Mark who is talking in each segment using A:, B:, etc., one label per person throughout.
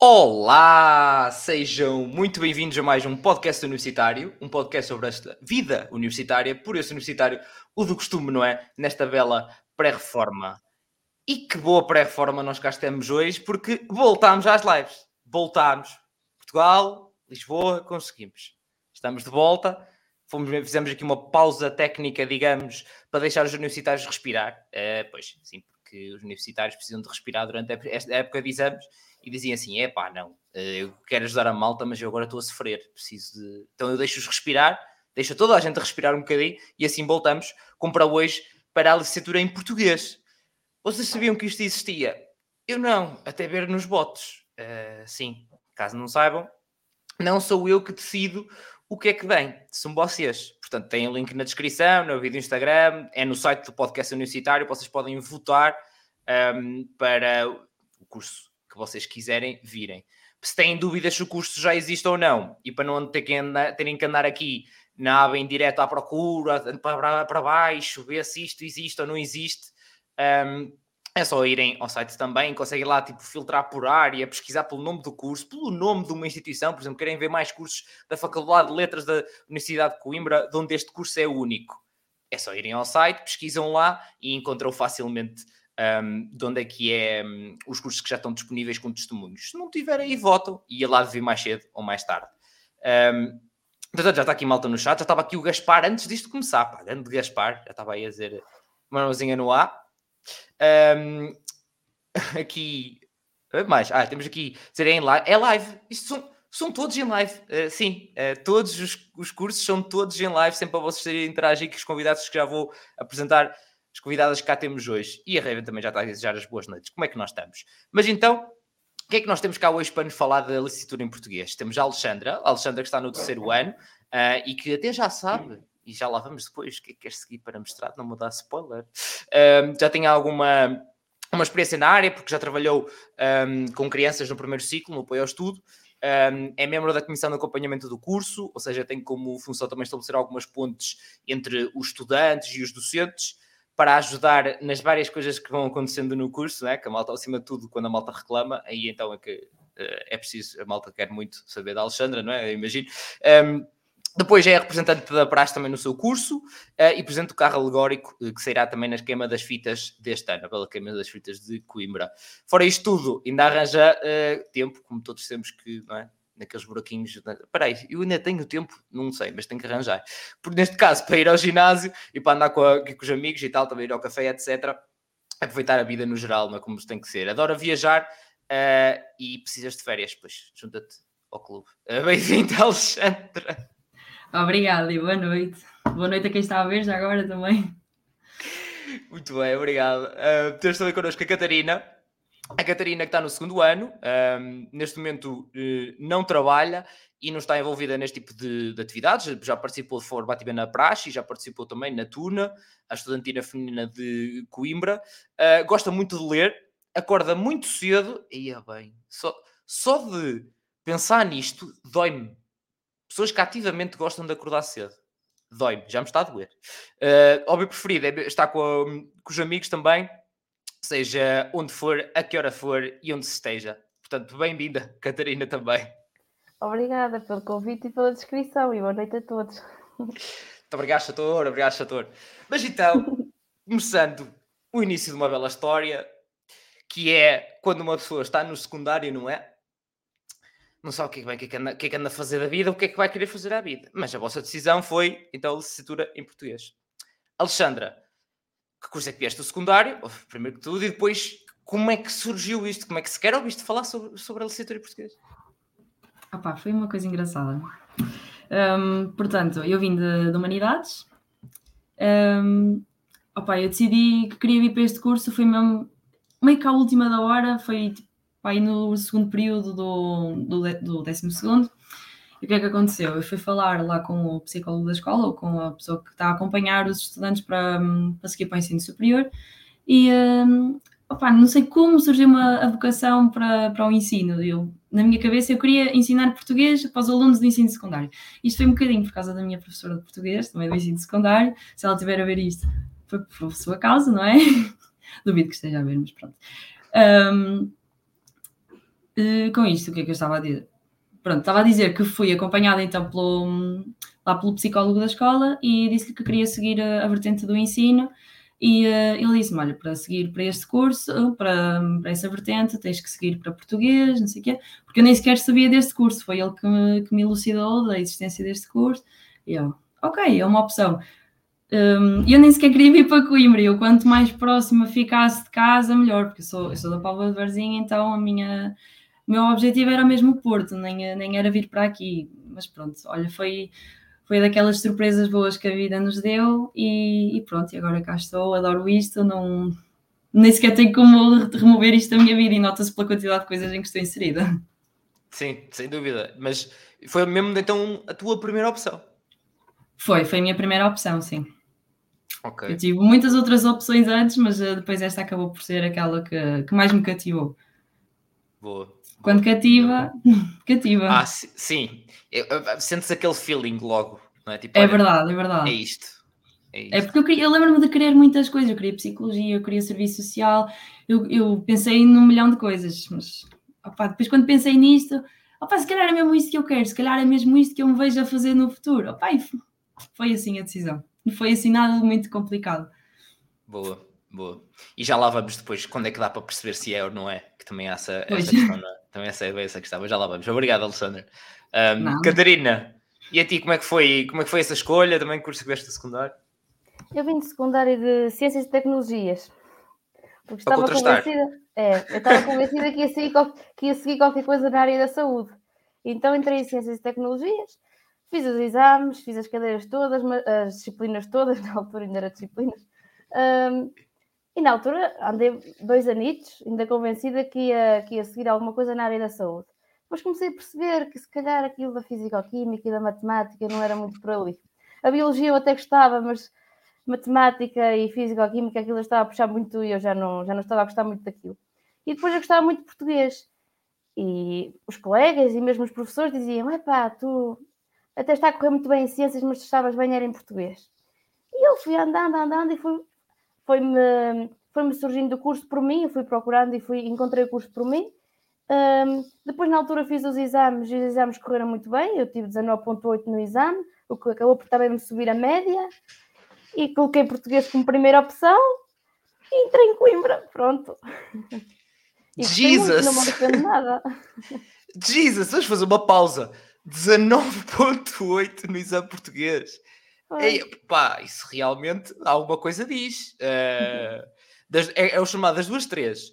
A: Olá, sejam muito bem-vindos a mais um podcast universitário, um podcast sobre esta vida universitária, por esse universitário, o do costume, não é? Nesta bela pré-reforma. E que boa pré-reforma nós cá estamos hoje, porque voltámos às lives. Voltámos. Portugal, Lisboa, conseguimos. Estamos de volta. Fomos, fizemos aqui uma pausa técnica, digamos, para deixar os universitários respirar. É, pois, sim, porque os universitários precisam de respirar durante esta época de exames e diziam assim: é pá, não, eh, eu quero ajudar a malta, mas eu agora estou a sofrer, preciso de. Então eu deixo-os respirar, deixo toda a gente respirar um bocadinho e assim voltamos, como para hoje, para a licenciatura em português. Vocês sabiam que isto existia? Eu não, até ver nos votos. Uh, sim, caso não saibam, não sou eu que decido o que é que vem, são vocês. Portanto, tem o link na descrição, no vídeo do Instagram, é no site do podcast universitário, vocês podem votar um, ehm, para o curso vocês quiserem virem. Se têm dúvidas se o curso já existe ou não, e para não ter que andar, terem que andar aqui na aba em direto à procura, para, para baixo, ver se isto existe ou não existe, um, é só irem ao site também, conseguem lá tipo, filtrar por área, pesquisar pelo nome do curso, pelo nome de uma instituição, por exemplo, querem ver mais cursos da Faculdade de Letras da Universidade de Coimbra, de onde este curso é único. É só irem ao site, pesquisam lá e encontram facilmente um, de onde é que é um, os cursos que já estão disponíveis com testemunhos. Se não tiver aí, votam e lá ver mais cedo ou mais tarde. Um, portanto, já está aqui malta no chat, já estava aqui o Gaspar antes disto começar, pá, grande Gaspar, já estava aí a dizer uma mãozinha no ar. Um, aqui, mais, ah, temos aqui dizer em live, é live, isto são, são todos em live, uh, sim, uh, todos os, os, cursos são todos em live, sempre para vocês interagir com os convidados que já vou apresentar as convidadas que cá temos hoje, e a Raven também já está a desejar as boas noites, como é que nós estamos? Mas então, o que é que nós temos cá hoje para nos falar da licenciatura em português? Temos a Alexandra, a Alexandra que está no terceiro ano uh, e que até já sabe, e já lá vamos depois, o que é que quer seguir para mostrar, não dá spoiler, uh, já tem alguma uma experiência na área, porque já trabalhou um, com crianças no primeiro ciclo, no apoio ao estudo, um, é membro da Comissão de Acompanhamento do curso, ou seja, tem como função também estabelecer algumas pontes entre os estudantes e os docentes, para ajudar nas várias coisas que vão acontecendo no curso, né? que a malta, acima de tudo, quando a malta reclama, aí então é que uh, é preciso, a malta quer muito saber da Alexandra, não é? Eu imagino. Um, depois é representante da Praxe também no seu curso uh, e presente do carro alegórico uh, que sairá também na esquema das fitas deste ano, pela queima das fitas de Coimbra. Fora isto tudo, ainda arranja uh, tempo, como todos temos que, não é? Naqueles buraquinhos. Espera aí, eu ainda tenho tempo, não sei, mas tenho que arranjar. Porque neste caso, para ir ao ginásio e para andar com, a, com os amigos e tal, também ir ao café, etc. Aproveitar a vida no geral, não é como tem que ser. Adora viajar uh, e precisas de férias, pois junta-te ao clube. Uh, Bem-vindo, Alexandra.
B: Obrigada e boa noite. Boa noite a quem está a ver já agora também.
A: Muito bem, obrigado. Uh, temos também connosco a Catarina. A Catarina, que está no segundo ano, um, neste momento uh, não trabalha e não está envolvida neste tipo de, de atividades. Já participou de Formativa na Praxe, já participou também na Tuna, a estudantina feminina de Coimbra. Uh, gosta muito de ler, acorda muito cedo. E é bem, só, só de pensar nisto dói-me. Pessoas que ativamente gostam de acordar cedo. Dói-me, já me está a doer. Uh, hobby preferido é estar com, a, com os amigos também seja onde for, a que hora for e onde se esteja. Portanto, bem-vinda, Catarina, também.
C: Obrigada pelo convite e pela descrição e boa noite a todos.
A: Muito obrigado, Chator, obrigado, Chator. Mas então, começando o início de uma bela história, que é quando uma pessoa está no secundário, não é? Não sabe o que é que, o que, é que, anda, o que, é que anda a fazer da vida, o que é que vai querer fazer à vida. Mas a vossa decisão foi, então, a licenciatura em português. Alexandra, que curso é que vieste do secundário, primeiro que tudo, e depois como é que surgiu isto? Como é que sequer ouviste falar sobre, sobre a licenciatura em português?
B: Opa, foi uma coisa engraçada. Um, portanto, eu vim de, de Humanidades. Um, opa, eu decidi que queria vir para este curso, foi mesmo meio que à última da hora, foi tipo, aí no segundo período do, do, do décimo segundo. E o que é que aconteceu? Eu fui falar lá com o psicólogo da escola, ou com a pessoa que está a acompanhar os estudantes para, hum, para seguir para o ensino superior, e um, opa, não sei como surgiu uma vocação para, para o ensino. Eu, na minha cabeça, eu queria ensinar português para os alunos do ensino secundário. Isto foi um bocadinho por causa da minha professora de português, também do ensino secundário. Se ela estiver a ver isto, foi por sua causa, não é? Duvido que esteja a ver, mas pronto. Um, Uh, com isto, o que é que eu estava a dizer? Pronto, estava a dizer que fui acompanhada então pelo, lá pelo psicólogo da escola e disse-lhe que queria seguir a, a vertente do ensino e uh, ele disse-me, olha, para seguir para este curso, para, para, essa vertente, tens que seguir para português, não sei o quê, porque eu nem sequer sabia deste curso, foi ele que me, que me elucidou da existência deste curso, e eu, ok, é uma opção. Um, eu nem sequer queria vir para Coimbra, eu quanto mais próxima ficasse de casa, melhor, porque eu sou, eu sou da Póvoa de Varzim, então a minha, o meu objetivo era mesmo o Porto, nem, nem era vir para aqui, mas pronto, olha, foi, foi daquelas surpresas boas que a vida nos deu e, e pronto, e agora cá estou, adoro isto, não, nem sequer tenho como remover isto da minha vida e nota-se pela quantidade de coisas em que estou inserida.
A: Sim, sem dúvida, mas foi mesmo então a tua primeira opção?
B: Foi, foi a minha primeira opção, sim. Okay. Eu tive muitas outras opções antes, mas uh, depois esta acabou por ser aquela que, que mais me cativou.
A: Boa.
B: Quando cativa, cativa.
A: Ah, sim. Sentes aquele feeling logo, não é? Tipo,
B: é verdade, é verdade.
A: É isto. É, isto.
B: é porque eu, queria, eu lembro-me de querer muitas coisas. Eu queria psicologia, eu queria serviço social, eu, eu pensei num milhão de coisas, mas opa, depois quando pensei nisto, opa, se calhar é mesmo isto que eu quero, se calhar é mesmo isto que eu me vejo a fazer no futuro. Opa, foi assim a decisão. Não foi assim nada muito complicado.
A: Boa, boa. E já lá vamos depois, quando é que dá para perceber se é ou não é, que também há essa, essa questão, é? Também essa, essa questão, mas já lá vamos. Obrigado, Alexandre. Um, Catarina, e a ti como é que foi, como é que foi essa escolha? Também curso que deste secundário?
C: Eu vim de secundário de Ciências e Tecnologias. Porque estava convencida, é, eu estava convencida que ia, seguir, que ia seguir qualquer coisa na área da saúde. Então entrei em Ciências e Tecnologias Fiz os exames, fiz as cadeiras todas, as disciplinas todas, na altura ainda era disciplinas. Um, e na altura andei dois anitos, ainda convencida que ia, que ia seguir alguma coisa na área da saúde. Depois comecei a perceber que se calhar aquilo da físico-química e da matemática não era muito por ali. A biologia eu até gostava, mas matemática e físico-química aquilo eu estava a puxar muito e eu já não, já não estava a gostar muito daquilo. E depois eu gostava muito de português. E os colegas e mesmo os professores diziam: Epá, tu até está a correr muito bem em ciências, mas estavas bem era em português. E eu fui andando, andando e fui, foi-me foi-me surgindo o curso por mim, eu fui procurando e fui, encontrei o curso por mim. Um, depois, na altura, fiz os exames e os exames correram muito bem. Eu tive 19,8 no exame, o que acabou por também me subir a média. E coloquei português como primeira opção e entrei em Coimbra. Pronto.
A: E Jesus!
C: Muito, não me nada.
A: Jesus, vamos fazer uma pausa. 19.8 no exame português. Ei, pá, isso realmente alguma coisa diz. Uh, das, é, é o chamado das duas, três.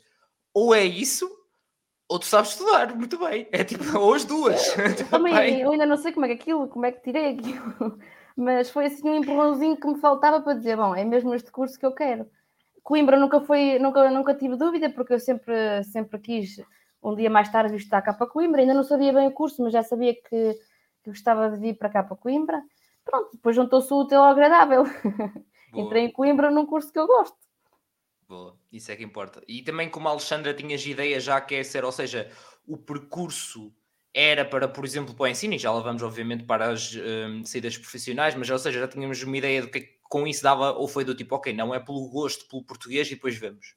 A: Ou é isso, ou tu sabes estudar muito bem. É tipo, ou as duas.
C: Também, eu ainda não sei como é que aquilo, como é que tirei aquilo. Mas foi assim um empurrãozinho que me faltava para dizer, bom, é mesmo este curso que eu quero. Coimbra nunca foi, nunca, nunca tive dúvida, porque eu sempre, sempre quis um dia mais tarde estar cá para Coimbra, ainda não sabia bem o curso, mas já sabia que, que gostava de vir para cá para Coimbra. Pronto, depois juntou-se o útil ao agradável. Entrei em Coimbra num curso que eu gosto.
A: Boa, isso é que importa. E também como a Alexandra tinhas ideia já quer ser, ou seja, o percurso era para, por exemplo, para o ensino, e já lá vamos obviamente para as um, saídas profissionais, mas ou seja, já tínhamos uma ideia do que é com isso dava, ou foi do tipo, ok, não é pelo gosto, pelo português e depois vemos.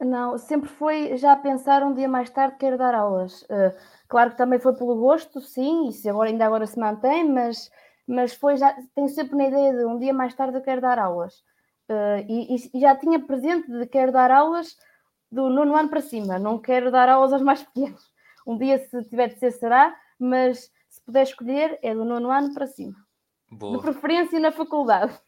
C: Não, sempre foi já pensar um dia mais tarde quero dar aulas. Uh, claro que também foi pelo gosto, sim, isso agora, ainda agora se mantém, mas, mas foi já, tenho sempre na ideia de um dia mais tarde eu quero dar aulas. Uh, e, e, já tinha presente de quero dar aulas do nono ano para cima, não quero dar aulas aos mais pequenos. Um dia, se tiver de ser, será, mas se puder escolher, é do nono ano para cima. Boa. De preferência na faculdade.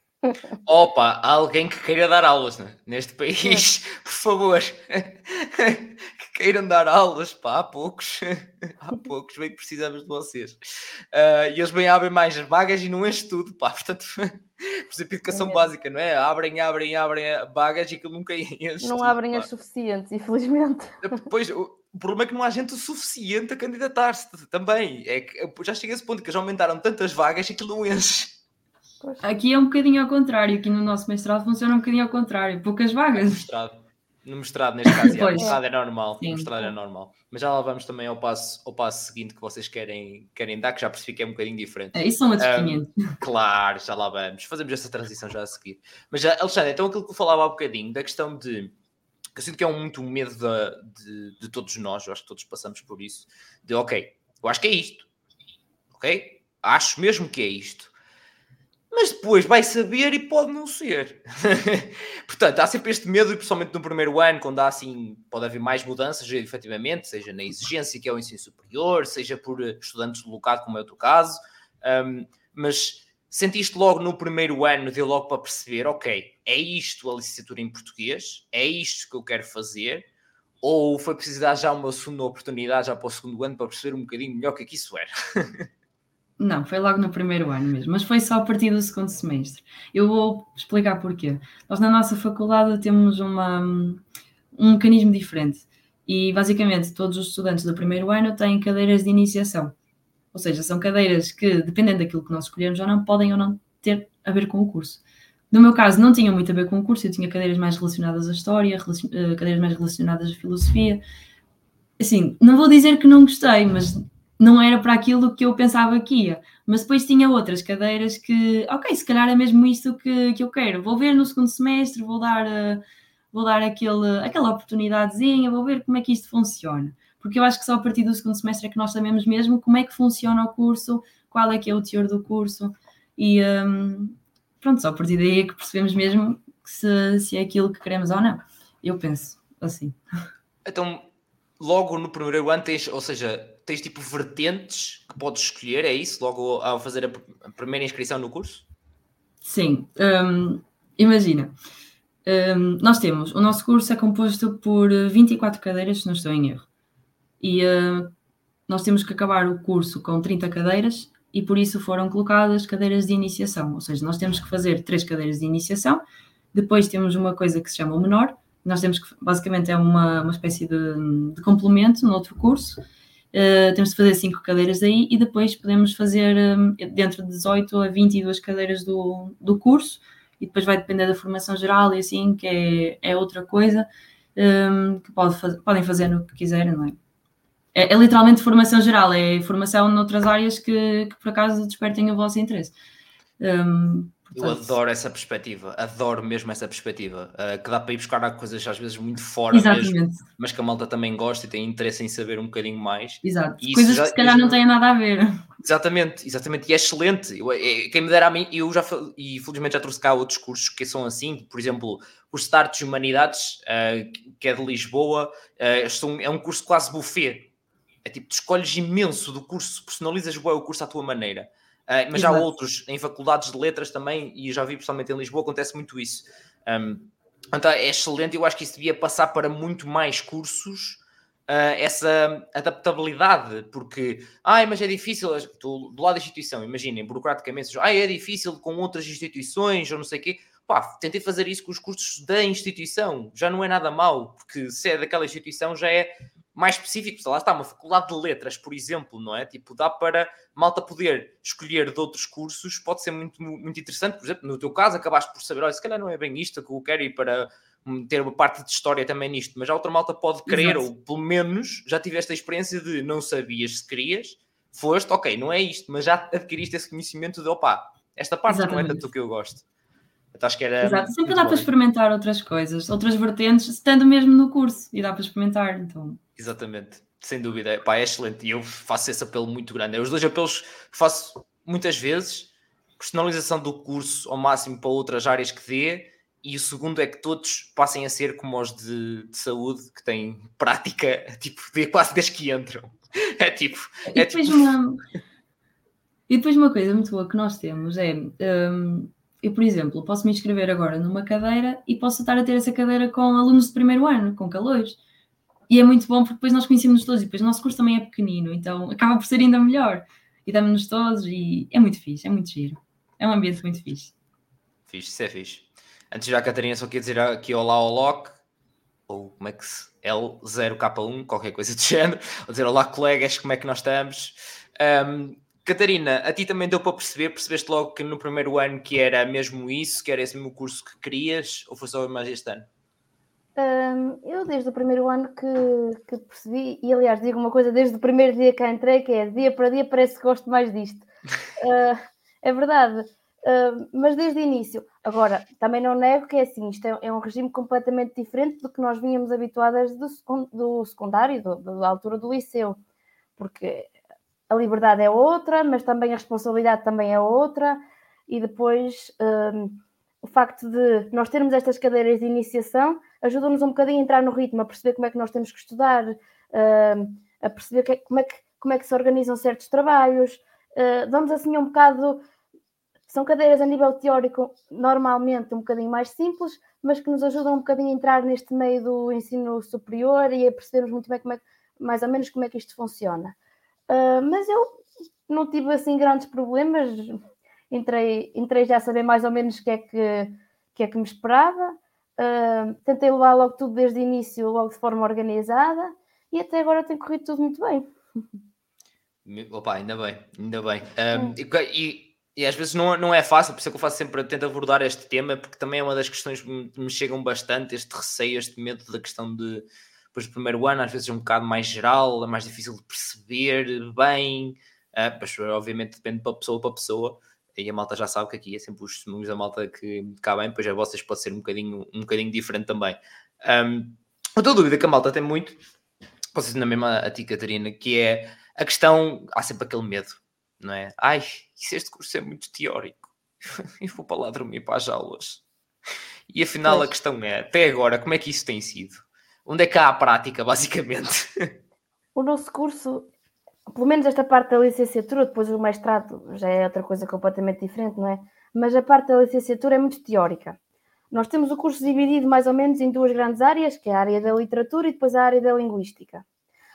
A: Opa, alguém que queira dar aulas né? neste país, por favor, que queiram dar aulas, pá, há poucos, há poucos, bem que precisamos de vocês. Uh, e eles bem abrem mais as vagas e não enche tudo, pá, portanto, por exemplo, educação é. básica, não é? Abrem, abrem, abrem vagas e aquilo nunca enche.
C: Não
A: tudo,
C: abrem
A: pá.
C: as suficientes, infelizmente.
A: Depois, o, o problema é que não há gente o suficiente a candidatar-se também. É que já chega a esse ponto que já aumentaram tantas vagas e aquilo não enche.
B: Aqui é um bocadinho ao contrário, aqui no nosso mestrado funciona um bocadinho ao contrário, poucas vagas. No
A: mestrado, no mestrado neste caso, no mestrado é normal, no mestrado é normal. Mas já lá vamos também ao passo, ao passo seguinte que vocês querem, querem dar, que já percebi que é um bocadinho diferente.
B: É, isso são outros um, 500.
A: Claro, já lá vamos. Fazemos essa transição já a seguir. Mas já, Alexandre, então aquilo que eu falava há um bocadinho, da questão de que eu sinto que é um, muito medo de, de, de, todos nós, eu acho que todos passamos por isso, de ok, eu acho que é isto, ok? Acho mesmo que é isto. Mas depois vai saber e pode não ser. Portanto, há sempre este medo, e principalmente no primeiro ano, quando há assim, pode haver mais mudanças, efetivamente, seja na exigência que é o ensino superior, seja por estudantes do como é o teu caso. Um, mas sentiste logo no primeiro ano, deu logo para perceber, ok, é isto a licenciatura em português, é isto que eu quero fazer, ou foi preciso dar já uma segunda oportunidade, já para o segundo ano, para perceber um bocadinho melhor o que é que isso era?
B: Não, foi logo no primeiro ano mesmo, mas foi só a partir do segundo semestre. Eu vou explicar porquê. Nós na nossa faculdade temos uma, um mecanismo diferente e basicamente todos os estudantes do primeiro ano têm cadeiras de iniciação. Ou seja, são cadeiras que, dependendo daquilo que nós escolhermos ou não, podem ou não ter a ver com o curso. No meu caso, não tinha muito a ver com o curso, eu tinha cadeiras mais relacionadas à história, eh, cadeiras mais relacionadas à filosofia. Assim, não vou dizer que não gostei, mas não era para aquilo que eu pensava que ia. Mas depois tinha outras cadeiras que, ok, se calhar é mesmo isto que, que eu quero. Vou ver no segundo semestre, vou dar, uh, vou dar aquele, aquela oportunidadezinha, vou ver como é que isto funciona porque eu acho que só a partir do segundo semestre é que nós sabemos mesmo como é que funciona o curso, qual é que é o teor do curso e um, pronto, só a partir daí é que percebemos mesmo se, se é aquilo que queremos ou não. Eu penso assim.
A: Então, logo no primeiro ano tens, ou seja, tens tipo vertentes que podes escolher, é isso? Logo ao fazer a, primeira inscrição no curso?
B: Sim, um, imagina. Um, nós temos, o nosso curso é composto por 24 cadeiras, se não estou em erro e uh, nós temos que acabar o curso com 30 cadeiras e por isso foram colocadas cadeiras de iniciação, ou seja, nós temos que fazer três cadeiras de iniciação, depois temos uma coisa que se chama o menor, nós temos que, basicamente é uma, uma espécie de, de complemento no outro curso, uh, temos de fazer cinco cadeiras aí e depois podemos fazer um, dentro de 18 a 22 cadeiras do, do curso, e depois vai depender da formação geral e assim, que é, é outra coisa, um, que pode, podem fazer no que quiserem, não é? é, é, literalmente formação geral, é formação noutras áreas que, que por acaso despertem o vosso interesse. Um,
A: eu adoro essa perspectiva, adoro mesmo essa perspectiva, uh, que dá para ir buscar coisas às vezes muito fora Exatamente. mesmo, mas que a malta também gosta e tem interesse em saber um bocadinho mais.
B: Exato, coisas já, que se calhar não têm nada a ver.
A: Exatamente, exatamente, e é excelente. Eu, é, quem me dera a mim, eu já, e felizmente já trouxe cá outros cursos que são assim, por exemplo, o Start de Humanidades, uh, que é de Lisboa, uh, é um curso quase buffet, é tipo, tu escolhes imenso do curso, personalizas o curso à tua maneira. Uh, mas Exato. há outros em faculdades de letras também, e já vi pessoalmente em Lisboa, acontece muito isso. Um, então é excelente, eu acho que isso devia passar para muito mais cursos. Uh, essa adaptabilidade, porque, ai, mas é difícil, do, do lado da instituição, imaginem, burocraticamente, ai, é difícil com outras instituições ou não sei o quê. Pá, tentei fazer isso com os cursos da instituição, já não é nada mal, porque se é daquela instituição já é mais específicos. Lá está, uma faculdade de letras, por exemplo, não é? Tipo, dá para malta poder escolher de outros cursos, pode ser muito, muito interessante. Por exemplo, no teu caso, acabaste por saber, olha, se calhar não é bem isto que eu quero ir para ter uma parte de história também nisto, mas a outra malta pode querer, Exato. ou pelo menos já tiveste a experiência de não sabias se querias, foste, ok, não é isto, mas já adquiriste esse conhecimento de, opa, esta parte Exatamente. não é tanto o que eu gosto.
B: Então, acho que era Exato, sempre dá bom. para experimentar outras coisas, outras vertentes, estando mesmo no curso, e dá para experimentar, então
A: Exatamente, sem dúvida. Pá, é excelente e eu faço esse apelo muito grande. É os dois apelos que faço muitas vezes: personalização do curso ao máximo para outras áreas que dê, e o segundo é que todos passem a ser como os de, de saúde, que têm prática tipo, de quase desde que entram. É tipo.
B: E, é depois tipo... Uma... e depois uma coisa muito boa que nós temos é. Um, eu, por exemplo, posso me inscrever agora numa cadeira e posso estar a ter essa cadeira com alunos de primeiro ano, com calores. E é muito bom porque depois nós conhecemos todos e depois o nosso curso também é pequenino, então acaba por ser ainda melhor. E damos-nos todos e é muito fixe, é muito giro. É um ambiente muito fixe.
A: Fixe, isso é fixe. Antes já Catarina só queria dizer aqui olá ao Loki, ou como é que se... L0K1, qualquer coisa do género. Ou dizer olá colegas, como é que nós estamos? Um, Catarina, a ti também deu para perceber, percebeste logo que no primeiro ano que era mesmo isso, que era esse mesmo curso que querias, ou foi só mais este ano?
C: Um, eu desde o primeiro ano que, que, percebi, e aliás digo uma coisa desde o primeiro dia que entrei, que é dia para dia parece que gosto mais disto. Uh, é verdade. Uh, mas desde o início. Agora, também não nego que é assim, isto é, é um regime completamente diferente do que nós vínhamos habituadas do, do secundário, do, do, da altura do liceu, porque a liberdade é outra, mas também a responsabilidade também é outra, e depois uh, o facto de nós termos estas cadeiras de iniciação ajuda-nos um bocadinho a entrar no ritmo, a perceber como é que nós temos que estudar, uh, a perceber que, como, é que, como é que se organizam certos trabalhos, uh, damos assim um bocado são cadeiras a nível teórico normalmente um bocadinho mais simples, mas que nos ajudam um bocadinho a entrar neste meio do ensino superior e a percebermos muito bem como é, mais ou menos como é que isto funciona. Uh, mas eu não tive assim grandes problemas, entrei, entrei já a saber mais ou menos o que é que, que, é que me esperava. Uh, tentei levar logo tudo desde o início, logo de forma organizada, e até agora tem corrido tudo muito bem.
A: Opa, ainda bem, ainda bem. Um, hum. e, e às vezes não, não é fácil, por isso é que eu faço sempre, tento abordar este tema, porque também é uma das questões que me, me chegam bastante, este receio, este medo da questão de depois do primeiro ano, às vezes é um bocado mais geral, é mais difícil de perceber bem, uh, mas obviamente depende de pessoa para pessoa, e a malta já sabe que aqui é sempre os testemunhos da malta que cá bem, depois a vocês pode ser um bocadinho, um bocadinho diferente também. Um, outra dúvida que a malta tem muito, vocês na mesma a ti, Catarina, que é a questão, há sempre aquele medo, não é? Ai, isso este curso é muito teórico. e vou para lá dormir para as aulas. E afinal a questão é, até agora, como é que isso tem sido? Onde é que há a prática, basicamente?
C: O nosso curso, pelo menos esta parte da licenciatura, depois o mestrado já é outra coisa completamente diferente, não é? Mas a parte da licenciatura é muito teórica. Nós temos o curso dividido mais ou menos em duas grandes áreas, que é a área da literatura e depois a área da linguística.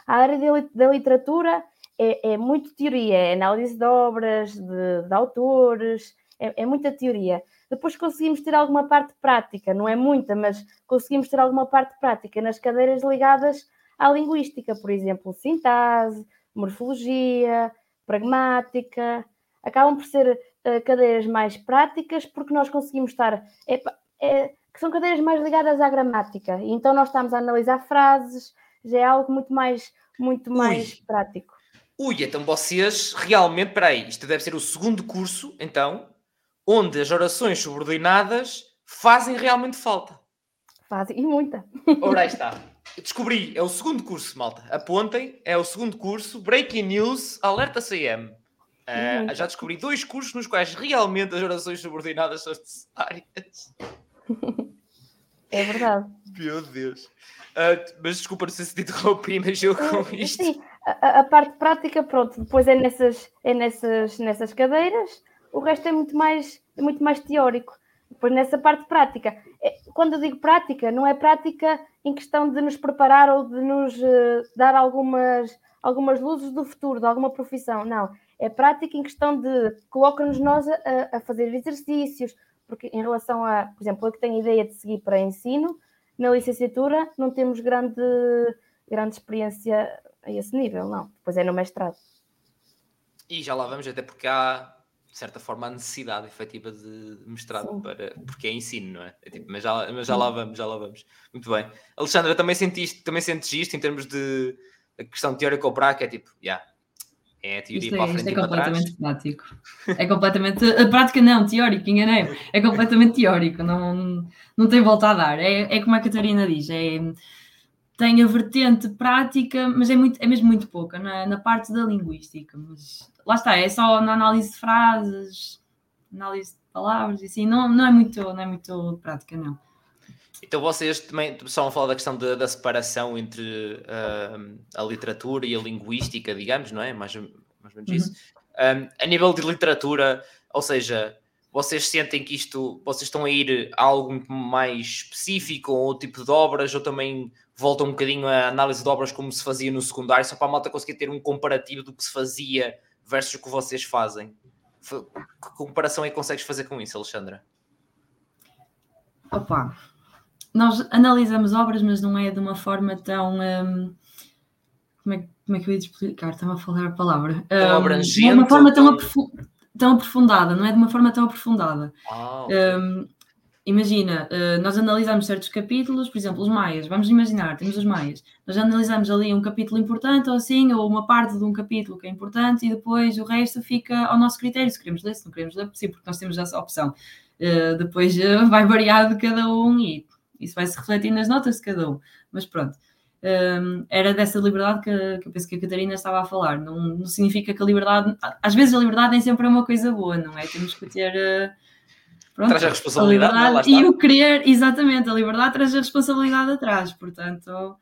C: A área da literatura é, é muito teoria, é análise de obras, de, de autores, é, é, muita teoria. Depois conseguimos ter alguma parte prática, não é muita, mas conseguimos ter alguma parte prática nas cadeiras ligadas à linguística, por exemplo, sintase, morfologia, pragmática. Acabam por ser uh, cadeiras mais práticas porque nós conseguimos estar. É, é, que são cadeiras mais ligadas à gramática. E então nós estamos a analisar frases, já é algo muito mais, muito mais prático.
A: Ui, então vocês realmente, peraí, isto deve ser o segundo curso, então, onde as orações subordinadas fazem realmente falta.
C: Fazem, e muita.
A: Ora, aí está. Descobri, é o segundo curso, malta. Apontem, é o segundo curso, Breaking News, Alerta CM. Uh, já descobri dois cursos nos quais realmente as orações subordinadas são necessárias.
C: É verdade.
A: Meu Deus. Uh, mas desculpa, não sei se te interrompi, mas eu com isto.
C: Sim, a, a, parte prática, pronto, depois é nessas, é nessas, nessas cadeiras, o resto é muito mais, é muito mais teórico. Depois nessa parte prática, é, quando eu digo prática, não é prática em questão de nos preparar ou de nos uh, dar algumas, algumas luzes do futuro, de alguma profissão, não. É prática em questão de coloca-nos nós a, a fazer exercícios, porque em relação a, por exemplo, eu que tenho ideia de seguir para ensino, na licenciatura não temos grande, grande experiência a esse nível, não. Depois é no mestrado.
A: E já lá vamos, até porque há, de certa forma, a necessidade efetiva de mestrado, para, porque é ensino, não é? é tipo, mas, já, mas já lá vamos, já lá vamos. Muito bem. Alexandra, também sentiste, também sentes isto em termos de a questão teórica ou prática? É tipo, já, yeah, é a teoria isto para é, a frente
B: isto é completamente prático. É completamente. A prática não, teórico, enganei. É completamente teórico, não, não tem volta a dar. É, é como a Catarina diz, é, tem a vertente prática, mas é, muito, é mesmo muito pouca na, na parte da linguística. Mas lá está, é só na análise de frases, análise de palavras, e assim, não, não, é muito, não é muito prática, não.
A: Então vocês também estão a falar da questão de, da separação entre uh, a literatura e a linguística, digamos, não é? Mais, mais ou menos uhum. isso. Um, a nível de literatura, ou seja, vocês sentem que isto, vocês estão a ir a algo mais específico ou tipo de obras, ou também voltam um bocadinho à análise de obras como se fazia no secundário, só para a malta conseguir ter um comparativo do que se fazia versus o que vocês fazem. Que comparação é que consegues fazer com isso, Alexandra?
B: Opa, nós analisamos obras, mas não é de uma forma tão. Um, como, é, como é que eu ia explicar? Estava a falar a palavra.
A: Tão um, abrangente.
B: É de uma forma tão, tão aprofundada, não é de uma forma tão aprofundada. Ah, okay. um, imagina, uh, nós analisamos certos capítulos, por exemplo, os maias, vamos imaginar, temos os maias, nós analisamos ali um capítulo importante ou assim, ou uma parte de um capítulo que é importante e depois o resto fica ao nosso critério, se queremos ler, se não queremos ler, sim, porque nós temos essa opção. Uh, depois uh, vai variar de cada um e isso vai se refletir nas notas de cada um, mas pronto. Um, era dessa liberdade que, que, eu penso que a Catarina estava a falar. Não, não, significa que a liberdade, às vezes a liberdade nem sempre é uma coisa boa, não é? Temos que ter
A: pronto, traz a responsabilidade a
B: e o querer, exatamente, a liberdade traz a responsabilidade atrás, portanto,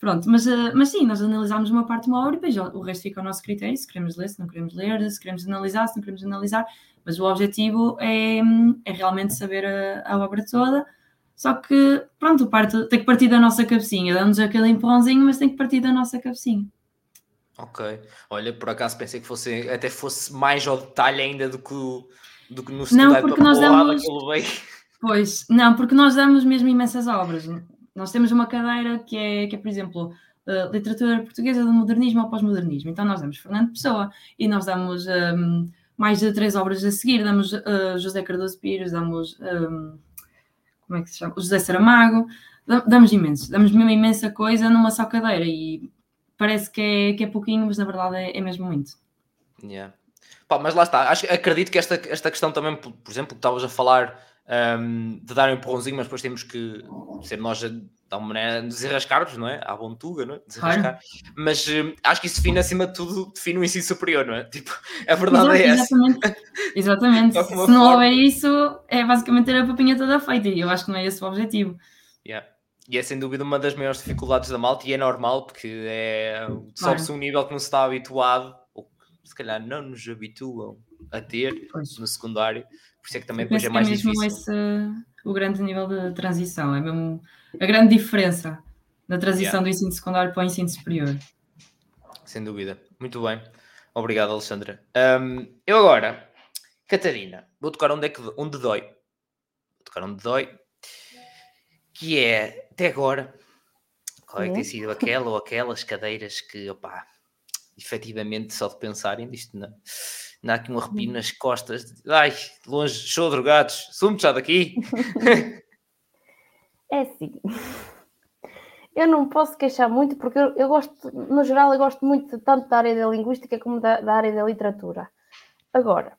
B: pronto, mas, uh, mas sim, nós analisamos uma parte uma hora e depois o resto fica ao nosso critério, se queremos ler, se não queremos ler, se queremos analisar, se não queremos analisar, mas o objetivo é, é realmente saber a, a obra toda só que, pronto, parte, tem que partir da nossa cabecinha. Damos aquele empurrãozinho, mas tem que partir da nossa cabecinha.
A: Ok. Olha, por acaso pensei que fosse, até fosse mais ao detalhe ainda do que, do que no.
B: Não, porque nós damos... Pois, não, porque nós damos mesmo imensas obras. Nós temos uma cadeira que é, que é por exemplo, uh, literatura portuguesa do modernismo ao pós-modernismo. Então nós damos Fernando Pessoa e nós damos um, mais de três obras a seguir. Damos uh, José Cardoso Pires, damos... Um, como é que se chama? O José Saramago, damos imenso, damos mesmo imensa coisa numa só cadeira e parece que é, que é pouquinho, mas na verdade é, é mesmo muito.
A: Yeah. Pá, mas lá está, Acho, acredito que esta, esta questão também, por, por exemplo, que estavas a falar um, de dar um empurrãozinho, mas depois temos que ser nós a dar uma maneira de desenrascar-nos, não é? À bontuga, não é? Desenrascar. Claro. Mas um, acho que isso define, acima de tudo, define o ensino superior, não é? Tipo, a verdade Exato, é essa.
B: Exatamente. Se não forma... houver isso, é basicamente ter a papinha toda feita e eu acho que não é esse o objetivo.
A: Yeah. E é sem dúvida uma das maiores dificuldades da malta e é normal porque é sobe-se um nível que não se está habituado, se calhar não nos habituam a ter pois. no secundário por isso é que também depois é mais é mesmo difícil.
B: Esse, o grande nível de transição, é mesmo a grande diferença da transição yeah. do ensino secundário para o ensino superior.
A: Sem dúvida. Muito bem. Obrigado, Alexandra. Um, eu agora, Catarina, vou tocar onde, é que, onde dói. Vou tocar onde dói. Que é, até agora, qual é que tem sido aquela ou aquelas cadeiras que, opá, efetivamente, só de pensarem disto, não Dá aqui um arrepio nas costas. Ai, longe, show drogados, sumo já daqui.
C: É assim. Eu não posso queixar muito porque eu, eu, gosto, no geral, eu gosto muito tanto da área da linguística como da, da área da literatura. Agora,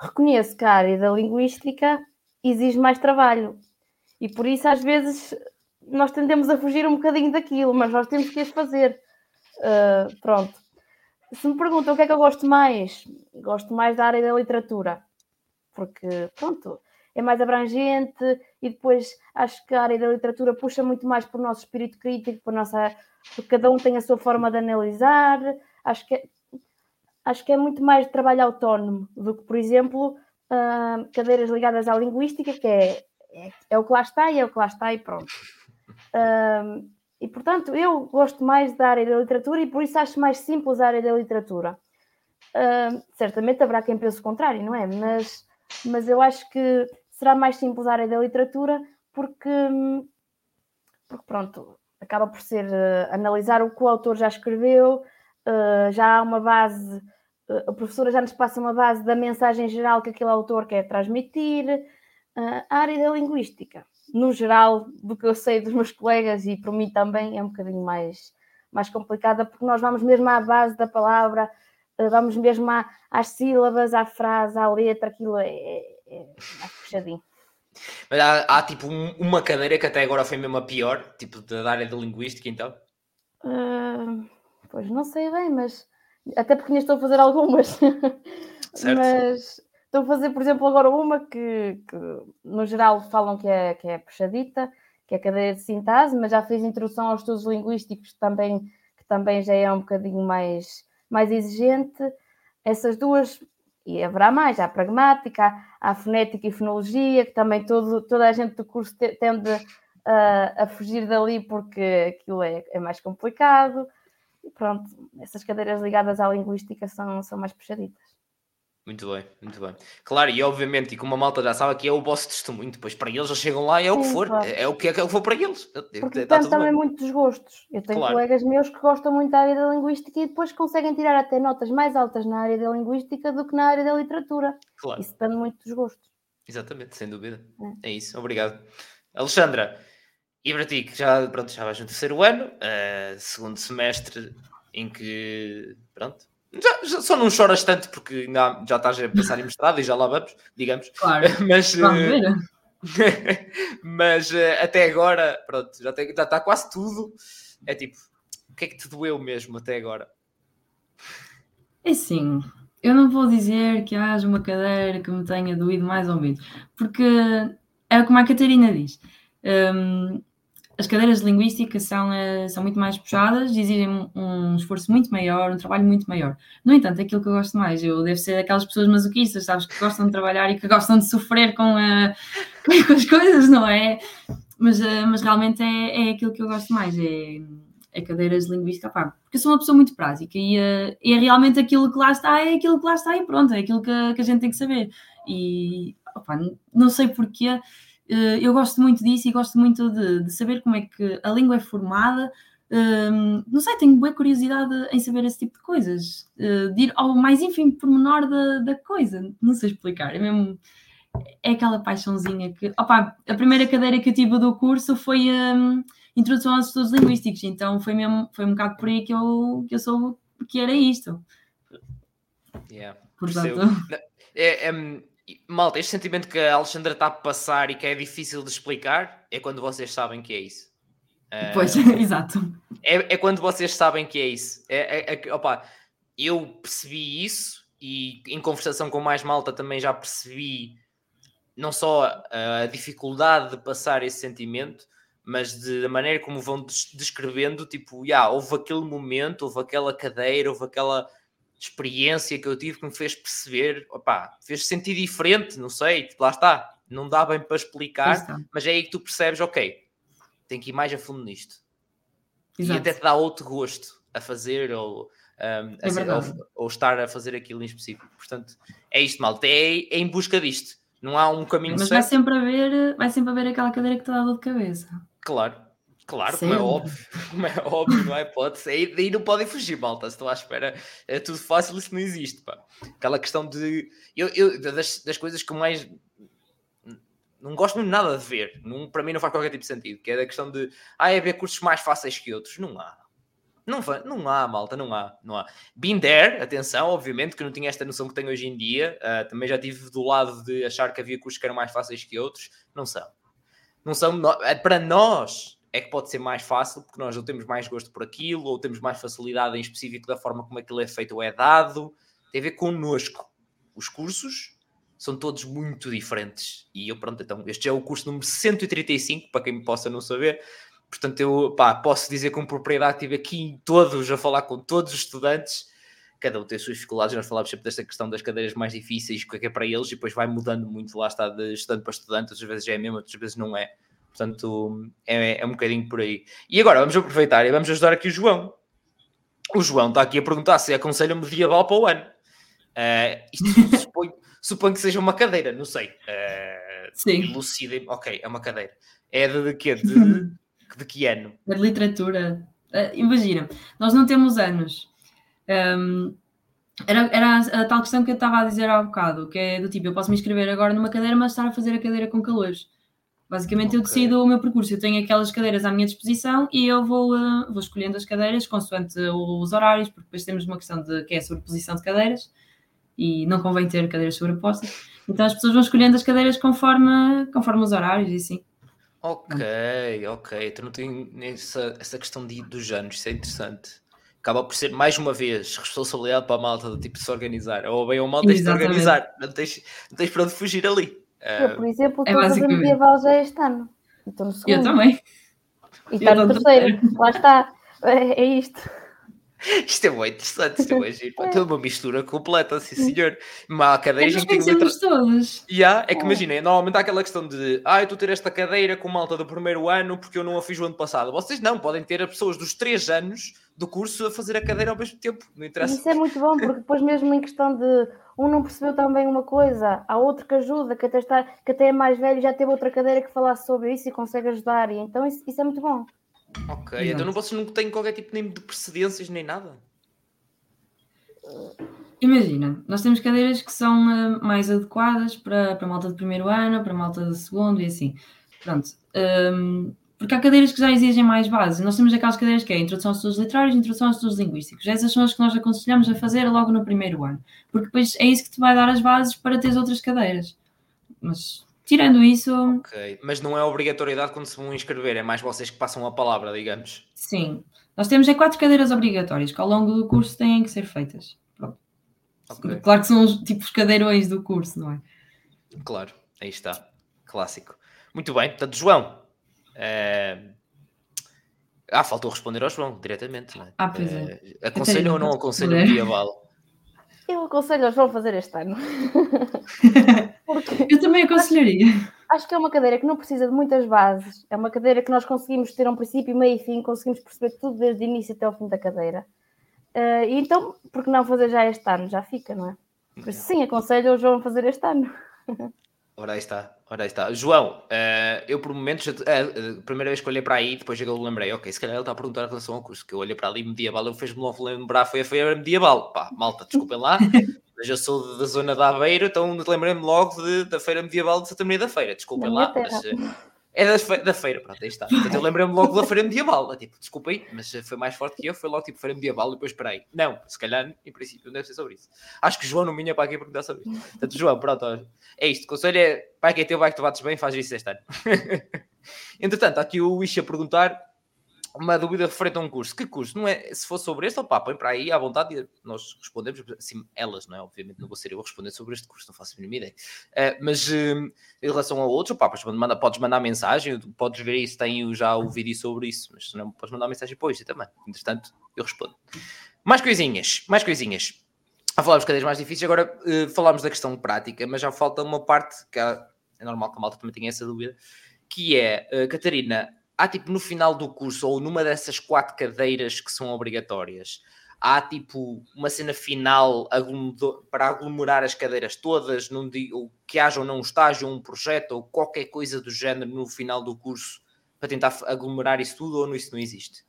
C: reconheço que a área da linguística exige mais trabalho e por isso às vezes nós tendemos a fugir um bocadinho daquilo, mas nós temos que as fazer. Uh, pronto se me perguntam o que é que eu gosto mais, gosto mais da área da literatura, porque, pronto, é mais abrangente e depois acho que a área da literatura puxa muito mais para o nosso espírito crítico, para nossa, porque cada um tem a sua forma de analisar, acho que é, acho que é muito mais trabalho autónomo do que, por exemplo, uh, cadeiras ligadas à linguística, que é, é, é, o que lá está e é o que lá está e pronto. Uh, e, portanto, eu gosto mais da área da literatura e por isso acho mais simples a área da literatura. Uh, certamente haverá quem pense o contrário, não é? Mas, mas eu acho que será mais simples a área da literatura porque, porque pronto, acaba por ser uh, analisar o que o autor já escreveu, uh, já há uma base, a professora já nos passa uma base da mensagem geral que aquele autor quer transmitir. a área da linguística no geral, do que eu sei dos meus colegas e por mim também, é um bocadinho mais, mais complicada, porque nós vamos mesmo à base da palavra, eh, vamos mesmo à, às sílabas, à frase, à letra, aquilo é, é, é mais puxadinho.
A: Mas há, há tipo um, uma cadeira que até agora foi mesmo a pior, tipo da área de linguística, então?
C: Uh, pois não sei bem, mas até porque ainda estou a fazer algumas. Certo. mas Estou a fazer, por exemplo, agora uma que, que, no geral falam que é, que é puxadita, que é a cadeia de sintase, mas já fiz introdução aos estudos linguísticos também, que também já é um bocadinho mais, mais exigente. Essas duas, e haverá mais, há a pragmática, há a fonética e fonologia, que também todo, toda a gente do curso tende a, a fugir dali porque aquilo é, é mais complicado. E pronto, essas cadeiras ligadas à linguística são, são mais puxaditas.
A: Muito bem, muito bem. Claro, e obviamente, e como a malta já sabe, que é o vosso testemunho, depois para eles, eles chegam lá e é o que for, é, o que é, é que for para eles.
C: Porque está também bem. muitos gostos. Eu tenho claro. colegas meus que gostam muito da área da linguística e depois conseguem tirar até notas mais altas na área da linguística do que na área da literatura. Claro. Isso depende muito dos gostos.
A: Exatamente, sem dúvida. É, é isso, obrigado. Alexandra, e para ti, que já, pronto, já vais no terceiro ano, uh, segundo semestre, em que, pronto, já, já, só não choras tanto porque ainda, já estás a pensar em mestrado e já lá vamos, digamos.
B: Claro, mas, uh,
A: mas uh, até agora, pronto, já, tem, já está quase tudo. É tipo, o que é que te doeu mesmo até agora?
B: É sim, eu não vou dizer que haja uma cadeira que me tenha doído mais ou menos, porque é como a Catarina diz. Um, as cadeiras de linguística são, uh, são muito mais puxadas, exigem um, esforço muito maior, um trabalho muito maior. No entanto, aquilo que eu gosto mais, eu devo ser aquelas pessoas masoquistas, sabes, que gostam de trabalhar e que gostam de sofrer com, uh, com as coisas, não é? Mas, uh, mas realmente é, é aquilo que eu gosto mais, é, é cadeiras de linguística, pá, porque eu sou uma pessoa muito prática e, uh, é realmente aquilo que lá está, é aquilo que lá está e pronto, é aquilo que, que a gente tem que saber. E, opa, não sei porquê, eh, eu gosto muito disso e gosto muito de, de, saber como é que a língua é formada. Um, não sei, tenho boa curiosidade em saber esse tipo de coisas, uh, de ir ao mais ínfimo pormenor da, da coisa. Não sei explicar, é mesmo. É aquela paixãozinha que. Opa, a primeira cadeira que eu tive do curso foi um, Introdução aos Estudos Linguísticos, então foi mesmo foi um bocado por aí que eu, que eu soube que era isto.
A: Yeah, Portanto. É, é, Malta, este sentimento que a Alexandra está a passar e que é difícil de explicar é quando vocês sabem que é isso.
B: Pois, uh, exato.
A: É, é, quando vocês sabem que é isso. É, é, é, opa, eu percebi isso e em conversação com mais malta também já percebi não só a, a dificuldade de passar esse sentimento, mas de, da maneira como vão descrevendo, tipo, yeah, houve aquele momento, houve aquela cadeira, houve aquela experiência que eu tive que me fez perceber, opá, fez sentir diferente, não sei, lá está, não dá bem para explicar, mas é aí que tu percebes, ok, tem que ir mais a fundo nisto. Exato. E até te dá outro gosto a fazer ou, um, a é ser, ou, ou, estar a fazer aquilo em específico. Portanto, é isto, malta, é, é em busca disto. Não há um caminho
B: Mas
A: certo.
B: vai sempre haver, vai sempre haver aquela cadeira que te dá dor de cabeça.
A: Claro. Claro, como é óbvio, como é óbvio, não é? Pode ser, daí não podem fugir, malta. Se estão à espera, é tudo fácil, isso não existe, pá. Aquela questão de. Eu, eu das, das coisas que mais. Não gosto mesmo nada de ver, não, para mim não faz qualquer tipo de sentido, que é da questão de. Ah, é ver cursos mais fáceis que outros. Não há. Não, não há, malta, não há, não há. Been there, atenção, obviamente, que não tinha esta noção que tenho hoje em dia. Uh, também já tive do lado de achar que havia cursos que eram mais fáceis que outros. Não são. Não são. Para nós, é que pode ser mais fácil, porque nós ou temos mais gosto por aquilo, ou temos mais facilidade em específico da forma como aquilo é feito ou é dado. Tem a ver connosco. Os cursos são todos muito diferentes. E eu, pronto, então, este é o curso número 135, para quem me possa não saber. Portanto, eu pá, posso dizer com propriedade, estive aqui em todos a falar com todos os estudantes. Cada um tem as suas dificuldades. Nós falávamos sempre desta questão das cadeiras mais difíceis, o que é, que é para eles, e depois vai mudando muito. Lá está de estudante para estudante, às vezes é mesmo, outras vezes não é. Portanto, é, é um bocadinho por aí. E agora vamos aproveitar e vamos ajudar aqui o João. O João está aqui a perguntar se aconselho medieval para o ano. Uh, isto suponho, suponho, que seja uma cadeira, não sei. Uh,
B: Sim.
A: Elucidem. Ok, é uma cadeira. É de, de quê? De, de que ano?
B: De literatura. Uh, imagina, nós não temos anos. Um, era, era a, tal questão que eu estava a dizer há bocado, que é do tipo, eu posso me inscrever agora numa cadeira, mas estar a fazer a cadeira com calores. Basicamente, okay. eu decido o meu percurso. Eu tenho aquelas cadeiras à minha disposição e eu vou, uh, vou escolhendo as cadeiras consoante os horários, porque depois temos uma questão de que é a sobreposição de cadeiras e não convém ter cadeiras sobrepostas. Então as pessoas vão escolhendo as cadeiras conforme, conforme os horários e assim.
A: Ok, ok. Então não tem essa, essa questão de, dos anos, isso é interessante. Acaba por ser mais uma vez responsabilidade para a malta do tipo de se organizar. Ou bem ou mal tens de organizar, não tens, não tens para onde fugir ali.
C: Eu, por exemplo, é estou é a fazer medieval já este ano. Estou no segundo.
B: Eu também.
C: E está no terceiro. Lá está. É, é isto.
A: Isto é muito interessante, isto é giro. É. uma mistura completa, sim senhor. Uma cadeira
B: em que letra... todos.
A: Yeah, é que é. imaginem, normalmente há aquela questão de ah, eu estou a ter esta cadeira com malta do primeiro ano porque eu não a fiz o ano passado. Vocês não, podem ter as pessoas dos três anos do curso a fazer a cadeira ao mesmo tempo. Não interessa.
C: Isso é muito bom, porque depois mesmo em questão de um não percebeu também uma coisa, há outro que ajuda, que até, está, que até é mais velho já teve outra cadeira que falasse sobre isso e consegue ajudar. E então isso, isso é muito bom.
A: Ok, Exato. então não, vocês não têm qualquer tipo nem de precedências nem nada?
B: imagina, nós temos cadeiras que são uh, mais adequadas para, para malta de primeiro ano, para malta de segundo e assim. Pronto. Um, porque há cadeiras que já exigem mais bases. Nós temos aquelas cadeiras que é introdução aos estudos literários e introdução aos estudos linguísticos. Essas são as que nós aconselhamos a fazer logo no primeiro ano. Porque depois é isso que te vai dar as bases para ter outras cadeiras. Mas tirando isso.
A: Ok, mas não é obrigatoriedade quando se vão inscrever, é mais vocês que passam a palavra, digamos.
B: Sim. Nós temos é quatro cadeiras obrigatórias que ao longo do curso têm que ser feitas. Pronto. Okay. Claro que são os tipos cadeirões do curso, não é?
A: Claro, aí está. Clássico. Muito bem, portanto, João, é... Ah, faltou responder ao João diretamente. Não é?
B: Ah, pois é.
A: é aconselho ou não aconselho o medieval?
C: Eu aconselho ao João fazer este ano.
B: Porque eu também aconselharia.
C: Acho que é uma cadeira que não precisa de muitas bases. É uma cadeira que nós conseguimos ter um princípio, meio e fim, conseguimos perceber tudo desde o início até o fim da cadeira. Uh, e então, por que não fazer já este ano? Já fica, não é? Por isso, sim, aconselho ao João fazer este ano.
A: Ora aí está, ora aí está. João, uh, eu por momentos, uh, a primeira vez que olhei para aí, depois eu lembrei, ok, se calhar ele está a perguntar em relação ao curso, que eu olhei para ali medieval, eu fez-me logo lembrar, foi a feira medieval. Pá, malta, desculpem lá, mas eu sou da zona da Aveiro, então lembrei-me logo de, da feira medieval de Santa Maria da Feira, desculpem lá, mas, é da, fe da feira, pronto, aí está. Portanto, eu lembrei-me logo da feira medieval. É tipo, desculpa aí, mas foi mais forte que eu, foi logo tipo feira medieval e depois esperei. Não, se calhar, em princípio, não deve ser sobre isso. Acho que João não vinha para aqui perguntar sobre isso. Portanto, João, pronto, é isto. O conselho é, vai que é teu, vai que tu bates bem, faz isso este ano. Entretanto, aqui o Luís a perguntar uma dúvida referente a um curso. Que curso? Não é, se fosse sobre este, opá, põe para aí à vontade e nós respondemos, assim, elas, não é? Obviamente não vou ser eu a responder sobre este curso, não faço a mínima ideia. Uh, mas uh, em relação a outros, opá, podes mandar, podes mandar mensagem, podes ver se tenho já o vídeo sobre isso, mas se não, podes mandar mensagem para isso também. Entretanto, eu respondo. Mais coisinhas, mais coisinhas. A dos cadeiras mais difíceis, agora uh, falámos da questão prática, mas já falta uma parte que é, é normal que a malta também tenha essa dúvida, que é, uh, Catarina, há tipo no final do curso ou numa dessas quatro cadeiras que são obrigatórias, há tipo uma cena final para aglomerar as cadeiras todas, num dia, ou que haja ou não um estágio, um projeto ou qualquer coisa do género no final do curso para tentar aglomerar isso tudo ou isso não existe?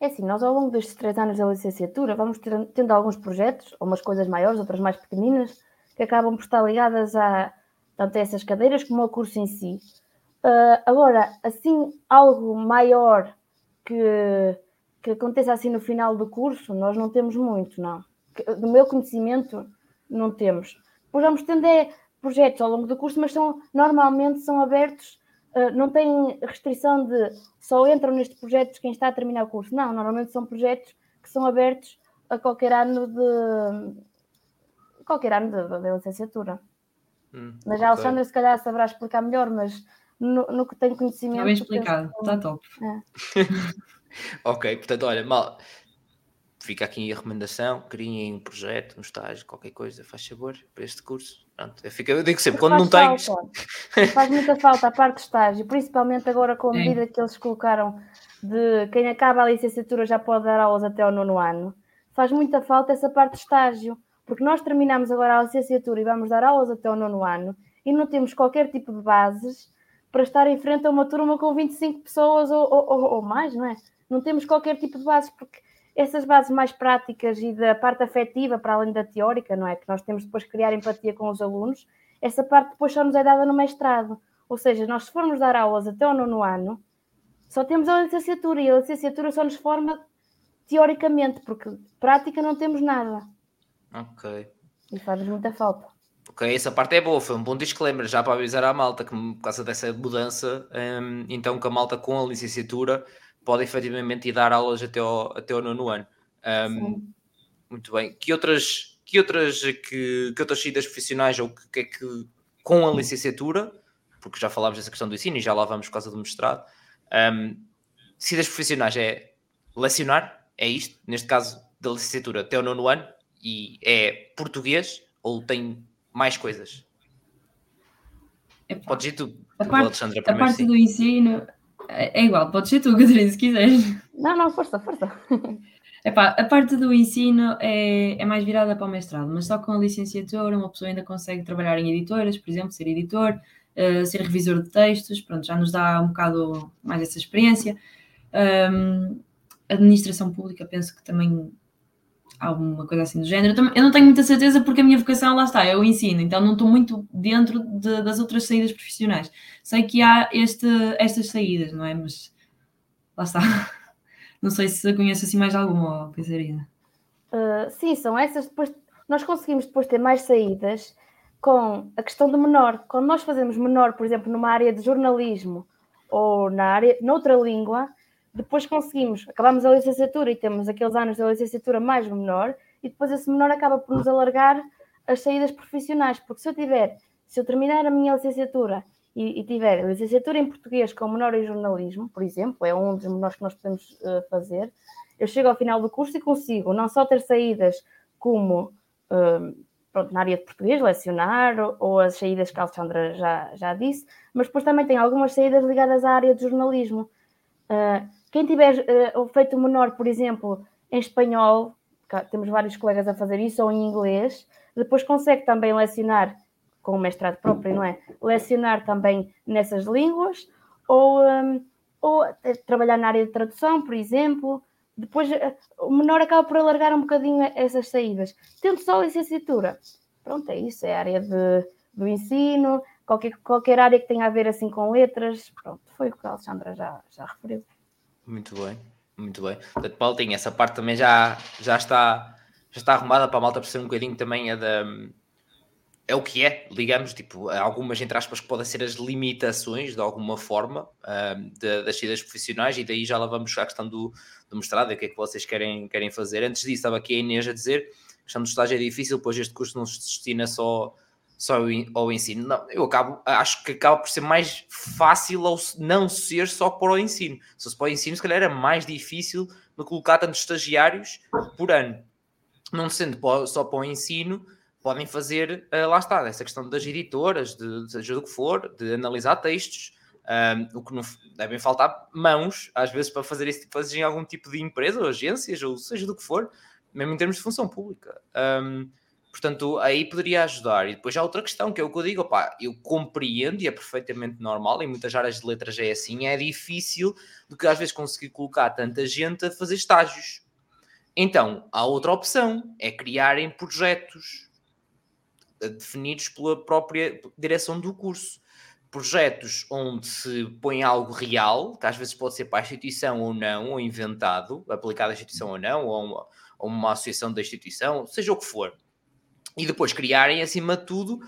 C: É assim, nós ao longo destes três anos da licenciatura vamos ter, tendo alguns projetos, umas coisas maiores, outras mais pequeninas, que acabam por estar ligadas a tanto a essas cadeiras como ao curso em si. Uh, agora, assim, algo maior que, que aconteça assim no final do curso, nós não temos muito, não. Do meu conhecimento, não temos. Pois vamos tendo é, projetos ao longo do curso, mas são, normalmente são abertos, uh, não tem restrição de só entram neste projeto quem está a terminar o curso. Não, normalmente são projetos que são abertos a qualquer ano de qualquer ano da licenciatura. Hum, mas a Alexandra se calhar saberá explicar melhor, mas no, no que tenho conhecimento. Está
B: bem explicado, está top.
A: É. ok, portanto, olha, mal. Fica aqui a recomendação, criem um projeto, um estágio, qualquer coisa, faz favor, para este curso. Pronto, eu, fico, eu digo sempre, quando não tens.
C: Faz muita falta a parte de estágio, principalmente agora com a medida que eles colocaram de quem acaba a licenciatura já pode dar aulas até ao nono ano. Faz muita falta essa parte de estágio, porque nós terminamos agora a licenciatura e vamos dar aulas até ao nono ano e não temos qualquer tipo de bases para estar em frente a uma turma com 25 pessoas ou, ou, ou mais, não é? Não temos qualquer tipo de bases, porque essas bases mais práticas e da parte afetiva, para além da teórica, não é? Que nós temos depois que criar empatia com os alunos, essa parte depois só nos é dada no mestrado. Ou seja, nós se formos dar aulas até o nono ano, só temos a licenciatura e a licenciatura só nos forma teoricamente, porque prática não temos nada.
A: Ok.
C: E faz muita falta.
A: Ok, essa parte é boa, foi um bom disclaimer já para avisar à malta que por causa dessa mudança, um, então que a malta com a licenciatura pode efetivamente ir dar aulas até ao, até ao nono ano. Um, muito bem. Que outras, que outras, que, que outras saídas profissionais ou que, que é que com a licenciatura, porque já falámos dessa questão do ensino e já lá vamos por causa do mestrado, um, saídas profissionais é lecionar, é isto, neste caso da licenciatura até o nono ano, e é português ou tem mais coisas. Epá, Podes ir tu,
B: a parte, Alexandra, a parte sim. do ensino é, é igual, podes ser tu, Catarina, se quiseres.
C: Não, não, força, força.
B: Epá, a parte do ensino é, é mais virada para o mestrado, mas só com a licenciatura uma pessoa ainda consegue trabalhar em editoras, por exemplo, ser editor, uh, ser revisor de textos, pronto, já nos dá um bocado mais essa experiência. Um, administração pública, penso que também alguma coisa assim do género. Eu não tenho muita certeza porque a minha vocação, lá está, o ensino, então não estou muito dentro de, das outras saídas profissionais. Sei que há este, estas saídas, não é? Mas lá está. Não sei se conhece assim mais alguma, pensaria.
C: Uh, sim, são essas. Depois, nós conseguimos depois ter mais saídas com a questão do menor. Quando nós fazemos menor, por exemplo, numa área de jornalismo ou na área, noutra língua, depois conseguimos, acabamos a licenciatura e temos aqueles anos da licenciatura mais menor, e depois esse menor acaba por nos alargar as saídas profissionais, porque se eu tiver, se eu terminar a minha licenciatura e, e tiver licenciatura em português com menor em jornalismo, por exemplo, é um dos menores que nós podemos uh, fazer, eu chego ao final do curso e consigo não só ter saídas como uh, pronto, na área de português, lecionar, ou, ou, as saídas que a Alexandra já, já disse, mas depois também tem algumas saídas ligadas à área de jornalismo. Uh, quem tiver uh, feito menor, por exemplo, em espanhol, temos vários colegas a fazer isso, ou em inglês, depois consegue também lecionar com o mestrado próprio, não é? Lecionar também nessas línguas, ou, um, ou trabalhar na área de tradução, por exemplo. Depois uh, o menor acaba por alargar um bocadinho essas saídas. Tendo só licenciatura, pronto, é isso, é a área de, do ensino, qualquer, qualquer área que tenha a ver assim com letras, pronto, foi o que a Alexandra já, já referiu.
A: Muito bem, muito bem. Portanto, Paulo, tem essa parte também já, já, está, já está arrumada para a malta perceber um bocadinho também é da. É o que é, digamos, tipo, algumas, entre aspas, que podem ser as limitações de alguma forma de, das saídas profissionais, e daí já lá vamos à questão do, do mestrado e o que é que vocês querem, querem fazer. Antes disso, estava aqui a Inês a dizer a questão do estágio é difícil, pois este curso não se destina só só ao ensino. Não, eu acabo, acho que acaba por ser mais fácil ao não ser só para o ensino. Se fosse para o ensino, se calhar era mais difícil de colocar tantos estagiários por ano. Não sendo só para o ensino, podem fazer, uh, lá está, essa questão das editoras, de, seja do que for, de analisar textos, um, o que não devem faltar mãos, às vezes, para fazer isso, fazer em algum tipo de empresa ou agências, ou seja do que for, mesmo em termos de função pública. Um, Portanto, aí poderia ajudar. E depois já outra questão, que é o que eu digo, opá, eu compreendo e é perfeitamente normal, em muitas áreas de letras é assim, é difícil do que às vezes conseguir colocar tanta gente a fazer estágios. Então, há outra opção, é criarem projetos eh, definidos pela própria direção do curso. Projetos onde se põe algo real, que às vezes pode ser para a instituição ou não, ou inventado, aplicado à instituição ou não, ou uma, ou uma associação da instituição, seja o que for e depois criarem, acima de tudo,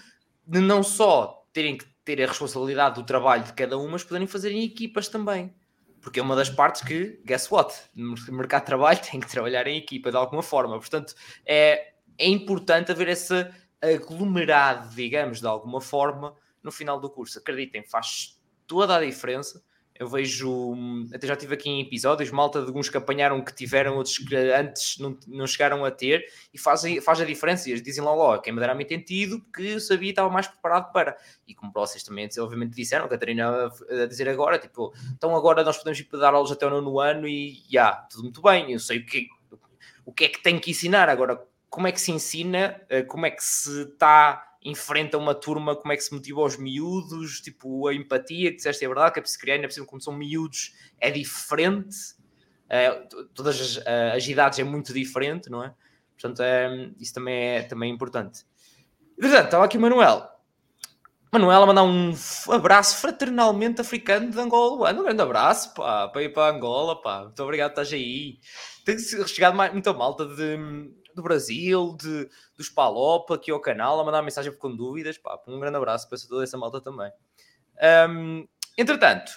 A: de não só terem que ter a responsabilidade do trabalho de cada uma, mas poderem fazer em equipas também. Porque é uma das partes que, guess what? No mercado de trabalho tem que trabalhar em equipa de alguma forma. Portanto, é, é importante haver essa aglomerado, digamos, de alguma forma, no final do curso. Acreditem, faz toda a diferença eu vejo, até já tive aqui em episódios, malta de alguns que apanharam que tiveram, outros que antes não, não chegaram a ter, e fazem, faz a diferença. E eles dizem logo, ó, quem me dera me entendido, porque eu sabia e estava mais preparado para. E como vocês também, obviamente, disseram, a Catarina a dizer agora, tipo, então agora nós podemos ir dar aulas até o nono ano e, já, yeah, tudo muito bem, eu sei o que, o que é que tenho que ensinar. Agora, como é que se ensina, eh, como é que se está enfrenta uma turma, como é que se motiva os miúdos, tipo a empatia, que disseste é verdade, que é preciso criar, ainda como são miúdos, é diferente, é, todas as, as, idades é muito diferente, não é? Portanto, é, isso também é, também é importante. Portanto, estava aqui o Manuel. Manuel a mandar um abraço fraternalmente africano de Angola. Um grande abraço, pá, para ir para Angola, pá. Muito obrigado estás aí. Tem chegado mais, muita malta de, do Brasil, de, dos Palop aqui ao canal, a mandar mensagem com dúvidas. Pá, um grande abraço para toda essa malta também. Um, entretanto,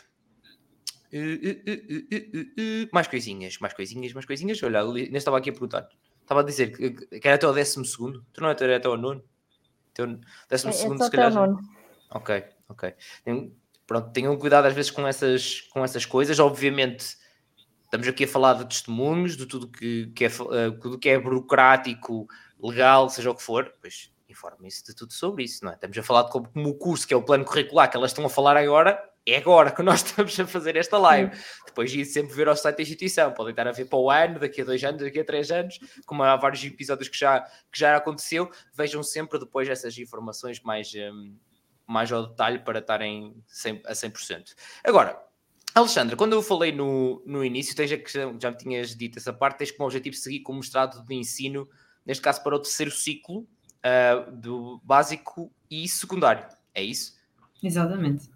A: uh, uh, uh, mais coisinhas, mais coisinhas, mais coisinhas. Olha, nem estava aqui a perguntar. Estava a dizer que, que era até o décimo segundo. Tu não era até o nono? Décimo é, segundo, é se calhar. Ok, ok. Pronto, tenham cuidado às vezes com essas, com essas coisas. Obviamente Estamos aqui a falar de testemunhos, de tudo que, que, é, uh, tudo que é burocrático, legal, seja o que for, pois informem-se de tudo sobre isso, não é? Estamos a falar de como, como, o curso, que é o plano curricular que elas estão a falar agora, é agora que nós estamos a fazer esta live. Depois de sempre ver ao site da instituição, podem estar a ver para o ano, daqui a dois anos, daqui a três anos, como há vários episódios que já, que já aconteceu, vejam sempre depois essas informações mais, um, mais ao detalhe para estarem a 100%. Agora, Alexandra, quando eu falei no, no início, tens a questão, já me tinhas dito essa parte, tens como objetivo seguir como mestrado de ensino, neste caso para o terceiro ciclo uh, do básico e secundário. É isso?
B: Exatamente.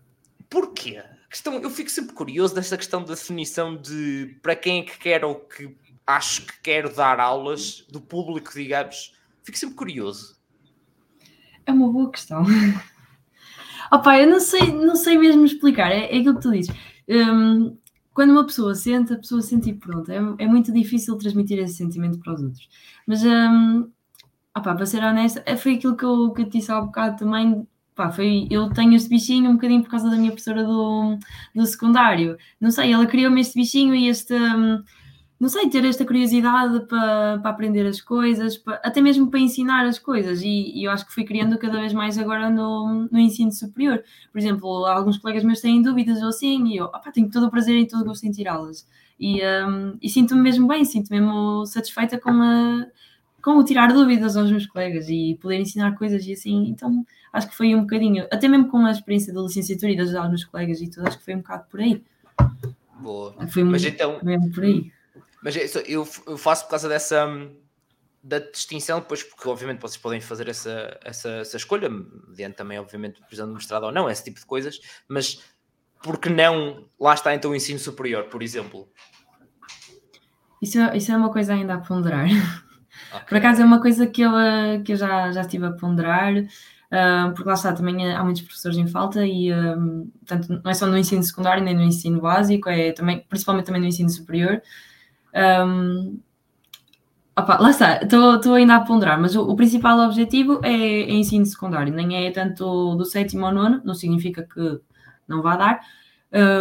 A: Porquê? Questão, eu fico sempre curioso desta questão da definição de para quem é que quer ou que acho que quero dar aulas do público, digamos. Fico sempre curioso.
B: É uma boa questão. Opa, eu não sei, não sei mesmo explicar, é, é aquilo que tu dizes. Um, quando uma pessoa sente, a pessoa sente e pronto. É, é, muito difícil transmitir esse sentimento para os outros. Mas, um, opa, para ser honesta, é, foi aquilo que eu, que eu te disse há um bocado também. Pá, foi, eu tenho este bichinho um bocadinho por causa da minha professora do, do secundário. Não sei, ela criou-me este bichinho e este. Um, não sei, ter esta curiosidade para, para aprender as coisas, para, até mesmo para ensinar as coisas, e, e, eu acho que fui criando cada vez mais agora no, no ensino superior. Por exemplo, alguns colegas meus têm dúvidas ou assim, e eu opa, tenho todo o prazer e todo o gosto em tirá-las. E, um, e sinto-me mesmo bem, sinto-me mesmo satisfeita com, a, com o tirar dúvidas aos meus colegas e poder ensinar coisas e assim. Então acho que foi um bocadinho, até mesmo com a experiência da licenciatura e de ajudar os meus colegas e tudo, acho que foi um bocado por aí.
A: Boa.
B: Foi Mas então, mesmo por aí.
A: Mas eu, eu faço por causa dessa da distinção, depois, porque obviamente vocês podem fazer essa, essa, essa escolha, mediante também, obviamente, precisando de mestrado ou não, esse tipo de coisas, mas porque não lá está então o ensino superior, por exemplo?
B: Isso, é, isso é uma coisa ainda a ponderar. Okay. Por acaso é uma coisa que eu, eh, que eu já, já estive a ponderar, uh, porque lá está, também há muitos professores em falta e um, portanto, não é só no ensino secundário nem no ensino básico, é também, principalmente também no ensino superior. Um, opa, lá está, estou ainda a ponderar, mas o, o principal objetivo é, é, ensino secundário, nem é tanto do sétimo ao nono, não significa que não vá dar,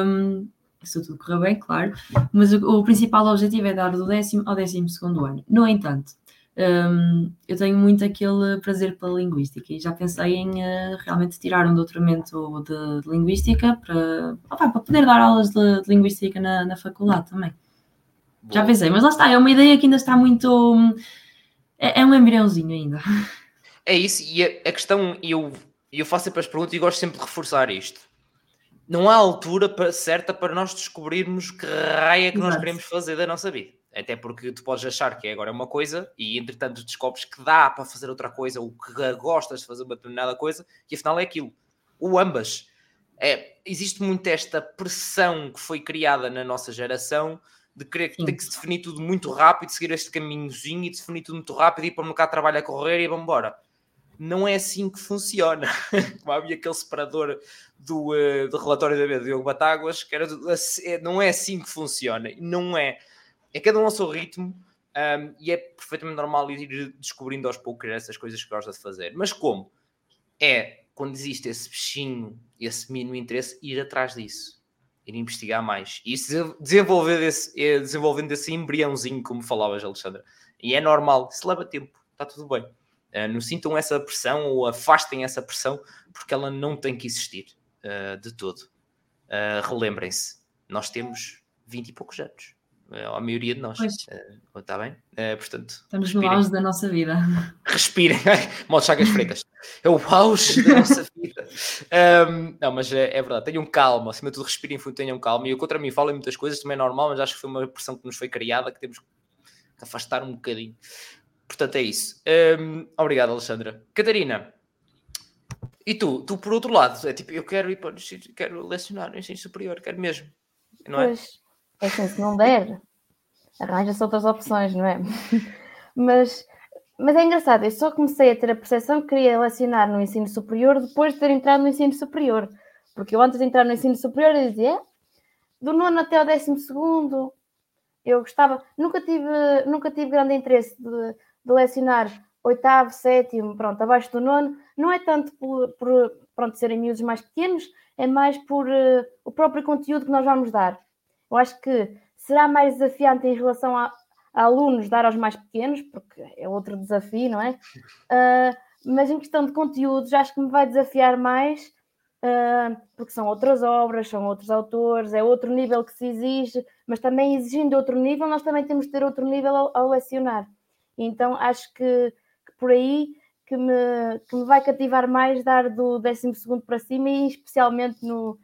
B: um, se tudo correr bem, claro, mas o, o, principal objetivo é dar do décimo ao décimo segundo ano. No entanto, um, eu tenho muito aquele prazer pela linguística e já pensei em uh, realmente tirar um doutoramento de, de linguística para, para poder dar aulas de, de linguística na, na faculdade também. Já pensei, mas lá está, é uma ideia que ainda está muito. É, é um embriãozinho ainda.
A: É isso, e a, a questão, eu, eu faço sempre as perguntas e gosto sempre de reforçar isto. Não há altura para, certa para nós descobrirmos que raia é que Exato. nós queremos fazer da nossa vida. Até porque tu podes achar que agora é uma coisa e entretanto descobres que dá para fazer outra coisa ou que gostas de fazer uma determinada coisa e afinal é aquilo. Ou ambas. É, existe muito esta pressão que foi criada na nossa geração de querer que tem que se definir tudo muito rápido, seguir este caminhozinho e definir tudo muito rápido e ir para o mercado de trabalho a correr e vamos embora. Não é assim que funciona. Como havia aquele separador do, uh, do relatório da B do Diogo Batáguas, que era, é, não é assim que funciona. Não é. É cada um ao seu ritmo um, e é perfeitamente normal ir descobrindo aos poucos essas coisas que gosta de fazer. Mas como? É quando existe esse bichinho, esse mínimo interesse, ir atrás disso ir investigar mais. E isso desenvolver esse, é, desenvolvendo esse embriãozinho, como falavas, Alexandra. E é normal, se leva tempo, está tudo bem. Uh, não sintam essa pressão ou afastem essa pressão, porque ela não tem que existir uh, de todo. Uh, Relembrem-se, nós temos 20 e poucos anos. É a maioria de nós. Está bem? portanto,
B: Estamos respirem. no auge da nossa vida.
A: Respirem. Modo chagas freitas. É o auge da nossa vida. Um, não, mas é, é, verdade. Tenham calma. Acima de tudo, respirem fundo, tenham calma. E eu contra mim falo em muitas coisas, também é normal, mas acho que foi uma pressão que nos foi criada que temos que afastar um bocadinho. Portanto, é isso. Um, obrigado, Alexandra. Catarina. E tu? Tu, por outro lado, é tipo, eu quero ir para o quero lecionar no ensino superior, quero mesmo. Não é?
C: Pois. É assim, se não der, arranja-se outras opções, não é? Mas, mas é engraçado, eu só comecei a ter a percepção que queria lecionar no ensino superior depois de ter entrado no ensino superior. Porque eu antes de entrar no ensino superior eu dizia, é, do nono até ao décimo segundo, eu gostava, nunca tive, nunca tive grande interesse de, de lecionar oitavo, sétimo, pronto, abaixo do nono, não é tanto por, por pronto, serem miúdos mais pequenos, é mais por uh, o próprio conteúdo que nós vamos dar. Eu acho que será mais desafiante em relação a, a alunos dar aos mais pequenos, porque é outro desafio, não é? Uh, mas em questão de conteúdos, acho que me vai desafiar mais, uh, porque são outras obras, são outros autores, é outro nível que se exige, mas também exigindo outro nível, nós também temos de ter outro nível ao, ao lecionar. Então acho que, que, por aí que me, que me vai cativar mais dar do 12 para cima e especialmente no,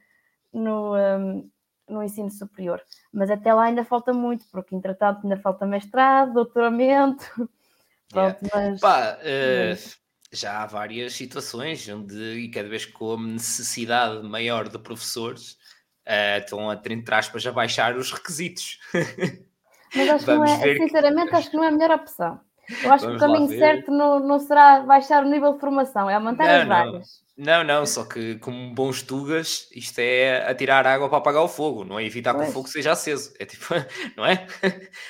C: no, um, no ensino superior. Mas até lá ainda falta muito, porque entretanto ainda falta mestrado, doutoramento. Pronto,
A: yeah. mas, Pá, uh, já há várias situações onde, e cada vez com a necessidade maior de professores, uh, estão a, entre aspas, a baixar os requisitos.
C: Mas acho que não é, sinceramente, acho que não é a melhor opção. Eu acho Vamos que o caminho certo não, não será baixar o nível de formação, é aumentar não, as vagas.
A: Não, não, só que como bons tugas, isto é atirar água para apagar o fogo, não é evitar que o fogo seja aceso. É tipo, não é?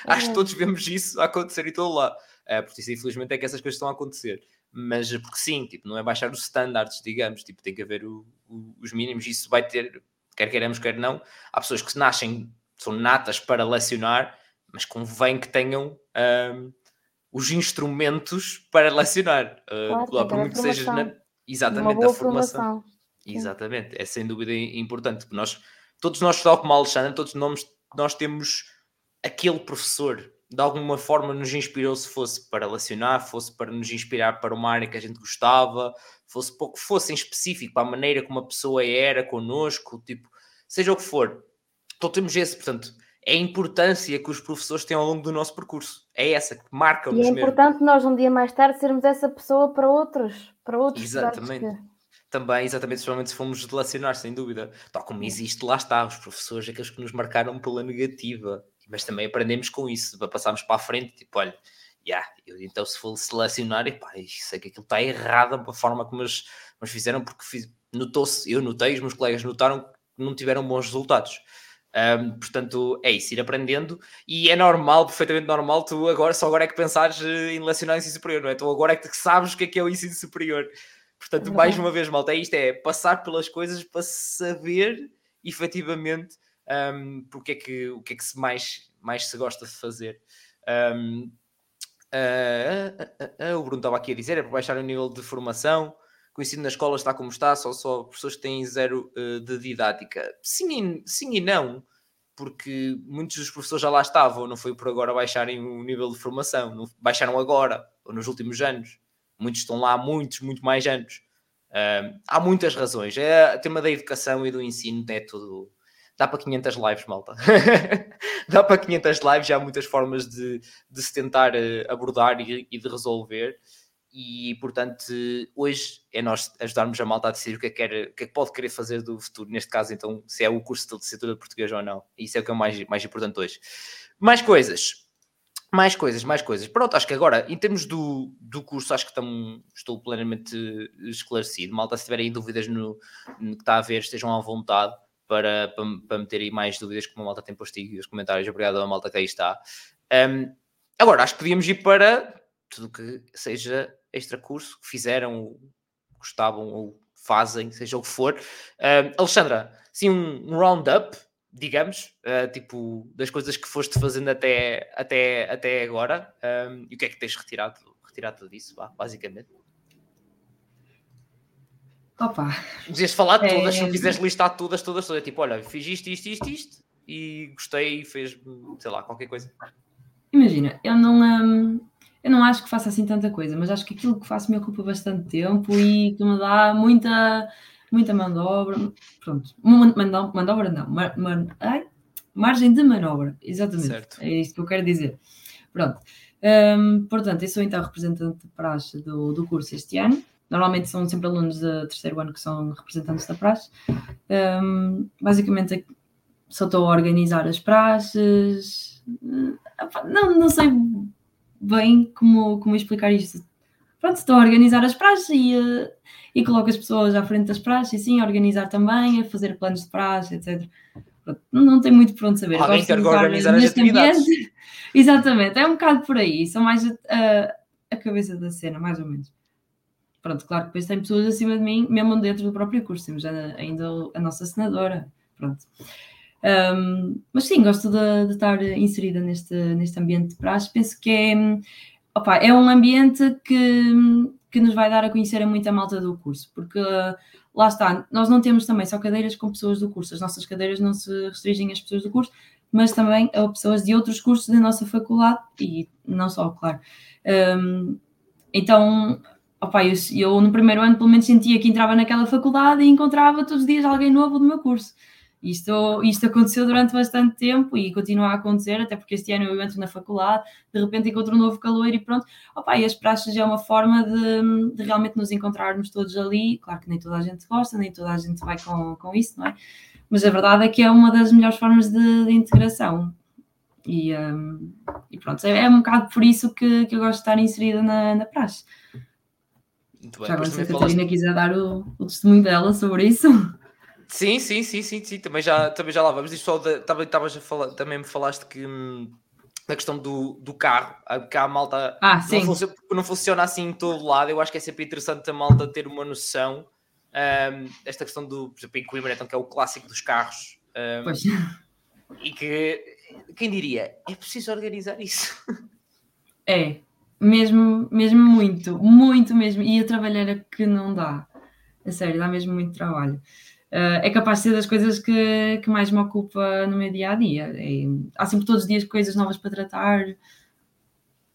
A: Acho que todos vemos isso acontecer e todo lá. É, porque isso, infelizmente, é que essas coisas estão a acontecer. Mas porque sim, tipo, não é baixar os standards, digamos, tipo, tem que haver o, o, os mínimos, isso vai ter, quer queiramos, quer não. Há pessoas que nascem, são natas para lecionar, mas convém que tenham um, os instrumentos para lecionar. Uh, claro, por muito que seja na, exatamente a formação. formação. Exatamente, é sem dúvida importante. Nós, todos nós, tal como a Alexandre, todos nós, nós temos aquele professor de alguma forma nos inspirou, se fosse para lecionar, fosse para nos inspirar para uma área que a gente gostava, fosse pouco fosse em específico para a maneira como a pessoa era connosco, tipo, seja o que for. Então temos esse, portanto, é a importância que os professores têm ao longo do nosso percurso. É essa que marca
C: E é importante mesmo. nós um dia mais tarde sermos essa pessoa para outros, para outros.
A: Exatamente. Que... Também, exatamente, especialmente se formos relacionar, sem dúvida. Tal como existe, lá está, os professores, aqueles que nos marcaram pela negativa mas também aprendemos com isso, para passarmos para a frente, tipo, olha, yeah, eu, então se for selecionar, epá, sei que aquilo está errado a forma como eles, fizeram, porque notou-se, eu notei, os meus colegas notaram que não tiveram bons resultados. Um, portanto, é isso, ir aprendendo e é normal, perfeitamente normal, tu agora só agora é que pensares eh, em lecionar ensino superior, não é? Tu agora é que sabes o que é que é o ensino superior. Portanto, mais uma vez, malta, é isto, é passar pelas coisas para saber efetivamente um, porque é que, o que é que se mais, mais se gosta de fazer. Um, uh, uh, uh, o Bruno estava aqui a dizer, é para baixar o nível de formação, o ensino na escola está como está, só, só pessoas que têm zero uh, de didática. Sim e, sim e não, porque muitos dos professores já lá estavam, não foi por agora baixarem o nível de formação, não, baixaram agora, ou nos últimos anos. Muitos estão lá há muitos, muito mais anos. Uh, há muitas razões. É, o tema da educação e do ensino é tudo, dá para 500 lives, malta. dá para 500 lives, já há muitas formas de, de se tentar uh, abordar e, e, de resolver. E, portanto, hoje é nós ajudarmos a malta a decidir o que é que, quer, o que, é que pode querer fazer do futuro. Neste caso, então, se é o curso de licenciatura de português ou não. Isso é o que é mais, mais importante hoje. Mais coisas. Mais coisas, mais coisas. Pronto, acho que agora, em termos do, do curso, acho que estão, estou plenamente esclarecido. Malta, se tiverem dúvidas no, no que está a ver, estejam à vontade para, para, para meter aí mais dúvidas que a malta tem posto aí os comentários. Obrigado a malta que aí está. Um, agora, acho que podíamos ir para tudo que seja extra curso que fizeram, gostavam ou fazem, seja o que for. Um, Alexandra, sim, um, um round-up, digamos, uh, tipo, das coisas que foste fazendo até, até, até agora um, e o que é que tens retirado, retirado disso, basicamente.
B: Opa.
A: Dizias falar é... todas, se quiseres listar todas, todas, todas. Tipo, olha, fiz isto, isto, isto, isto e gostei e fez, sei lá, qualquer coisa.
B: Imagina, eu não, hum, eu não acho que faça assim tanta coisa, mas acho que aquilo que faço me ocupa bastante tempo e que me dá muita, muita manobra. Pronto, manobra não, mar, mar, ai, margem de manobra, exatamente. Certo. É isso que eu quero dizer. Pronto. Um, portanto, eu sou então representante de praxe do, do curso este ano. Normalmente são sempre alunos de terceiro ano que são representantes da praxe. Um, basicamente, só estou a organizar as praxes. Não, não sei bem como, como explicar isto. Pronto, estou a organizar as praxes e, uh, e coloco as pessoas à frente das praxes, e sim, a organizar também, a fazer planos de praxe, etc. Pronto, não tem muito por onde saber.
A: Alguém quer organizar as atividades. Ambiente.
B: Exatamente, é um bocado por aí. São mais a, a cabeça da cena, mais ou menos. Pronto, claro que depois tem pessoas acima de mim, mesmo dentro do próprio curso, temos ainda a nossa senadora, pronto. Um, mas sim, gosto de, de, estar inserida neste, neste ambiente de praxe, penso que é, opa, é um ambiente que, que nos vai dar a conhecer a muita malta do curso, porque lá está, nós não temos também só cadeiras com pessoas do curso, as nossas cadeiras não se restringem às pessoas do curso, mas também a pessoas de outros cursos da nossa faculdade e não só, claro. Um, então, opa, eu, eu, no primeiro ano pelo menos sentia que entrava naquela faculdade e encontrava todos os dias alguém novo do meu curso. Isto, isto aconteceu durante bastante tempo e continua a acontecer, até porque este ano eu entro na faculdade, de repente encontro um novo calor e pronto. Opa, e as praxes é uma forma de, de, realmente nos encontrarmos todos ali. Claro que nem toda a gente gosta, nem toda a gente vai com, com isso, não é? Mas a verdade é que é uma das melhores formas de, de integração. E, um, e, pronto, é, é, um bocado por isso que, que eu gosto de estar inserida na, na praxe. Muito bem, Já agora, se a Catarina falaste... quiser dar o, o testemunho dela sobre isso.
A: Sim, sim, sim, sim, sim. Também, já, também já lá vamos. Isto só também, a falar, também me falaste que hum, na questão do, do carro, que a malta
B: ah,
A: não, funciona, não, funciona, assim em todo lado. Eu acho que é sempre interessante a malta ter uma noção. Um, esta questão do, por exemplo, em Coimbra, então, que é o clássico dos carros. Um,
B: pois.
A: E que, quem diria, é preciso organizar isso.
B: É, mesmo, mesmo muito, muito mesmo. E a trabalhar que não dá. A sério, dá mesmo muito trabalho uh, é capaz de ser das coisas que, que mais me ocupa no meu dia a dia. É, há sempre todos os dias coisas novas para tratar.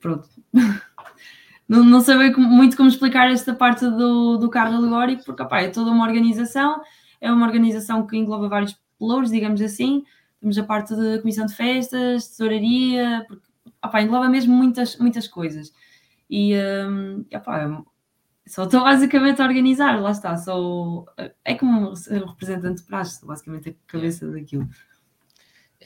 B: Pronto. não, não sei muito como explicar esta parte do, do carro alegórico, porque opa, é toda uma organização, é uma organização que engloba vários pelouros, digamos assim. Temos a parte da comissão de festas, tesouraria, porque opa, engloba mesmo muitas, muitas coisas. E um, opa, só estou basicamente a organizar, lá está. Sou, é como um representante de praxe, sou basicamente a cabeça daquilo.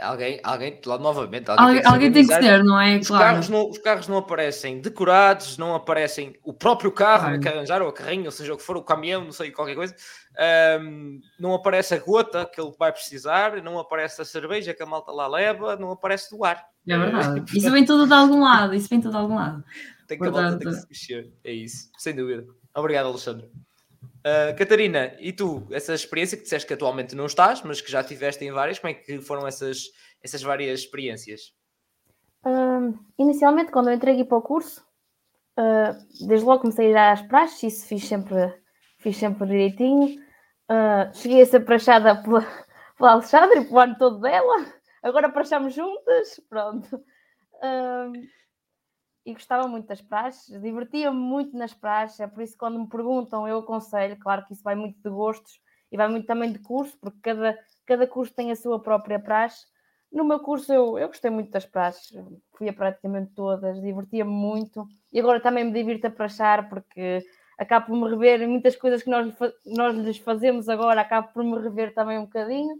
A: Alguém, alguém, lá novamente,
B: alguém, alguém, tem, que, alguém tem que ser, não é?
A: Os, claro. carros não, os carros não aparecem decorados, não aparecem o próprio carro claro. que arranjar, ou a carrinha, ou seja o que for, o caminhão, não sei, qualquer coisa. Um, não aparece a gota que ele vai precisar, não aparece a cerveja que a malta lá leva, não aparece do ar.
B: É verdade. isso vem tudo de algum lado, isso vem tudo de algum lado.
A: Tem que, Portanto... tem que se mexer. É isso, sem dúvida. Obrigado, Alexandre. Uh, Catarina, e tu, essa experiência que disseste que atualmente não estás, mas que já tiveste em várias, como é que foram essas, essas várias experiências?
C: Uh, inicialmente, quando eu entrei aqui para o curso, uh, desde logo comecei a ir às praxes, isso fiz sempre, fiz sempre direitinho. cheguei a ser prachada pela, pela Alexandre, pelo ano todo dela. Agora prachamos juntas, pronto e gostava muito das praxes, divertia-me muito nas praxes, é por isso que quando me perguntam eu aconselho, claro que isso vai muito de gostos e vai muito também de curso, porque cada, cada curso tem a sua própria praxe. No meu curso eu, eu gostei muito das praxes, fui a praticamente todas, divertia-me muito e agora também me divirto a praxar porque acabo por me rever muitas coisas que nós, nós lhes fazemos agora, acabo por me rever também um bocadinho.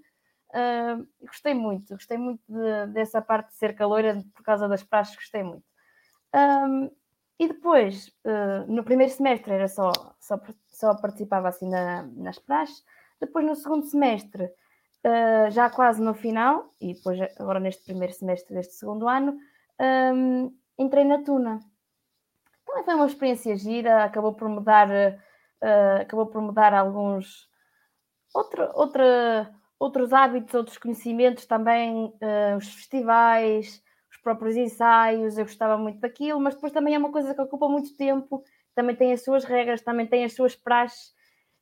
C: Uh, gostei muito, gostei muito de, dessa parte de ser caloira por causa das praxes, gostei muito. Um, e depois, uh, no primeiro semestre era só, só, só participava assim na, nas praxes. Depois, no segundo semestre, uh, já quase no final, e depois agora neste primeiro semestre deste segundo ano, um, entrei na Tuna. Também foi uma experiência gira, acabou por me dar, uh, acabou por me dar alguns outro, outra, outros hábitos, outros conhecimentos também, os festivais, próprios ensaios, eu gostava muito daquilo, mas depois também é uma coisa que ocupa muito tempo, também tem as suas regras, também tem as suas praxes,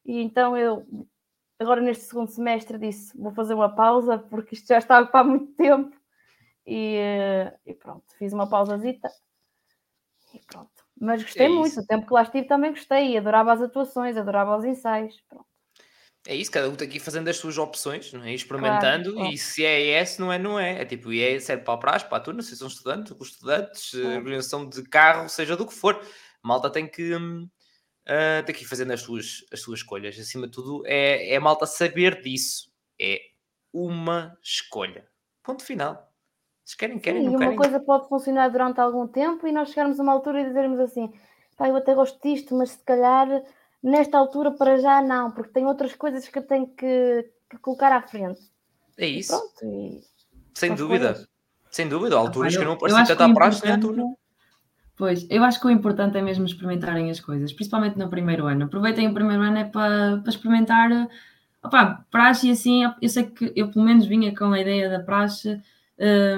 C: e então eu agora neste segundo semestre disse vou fazer uma pausa porque isto já está a ocupar muito tempo e, e pronto, fiz uma pausazita e pronto. Mas gostei é muito, o tempo que lá estive também gostei, adorava as atuações, adorava os ensaios. Pronto.
A: É isso, cada um que ir fazendo as suas opções, não é? experimentando, claro, e se é ES, não é, não é. É tipo, e é serve para a praxe, para a turma, se são estudantes, os estudantes, claro. organização de carro, seja do que for. A malta tem que, uh, tem que ir fazendo as suas, as suas escolhas. Acima de tudo, é, é a malta saber disso. É uma escolha. Ponto final. Se querem, querem, Sim, não
C: e
A: querem.
C: uma coisa pode funcionar durante algum tempo e nós chegarmos a uma altura e dizermos assim, pá, eu até gosto disto, mas se calhar nesta altura para já não, porque tem outras coisas que eu tenho que, que colocar à frente.
A: É isso. E pronto, e... Sem dúvida. Sem dúvida, há alturas ah, eu, que não parecem tanto à praxe nem turma.
B: Pois, eu acho que o importante é mesmo experimentarem as coisas, principalmente no primeiro ano. Aproveitem o primeiro ano é para, para experimentar opá, praxe e assim, eu sei que eu pelo menos vinha com a ideia da praxe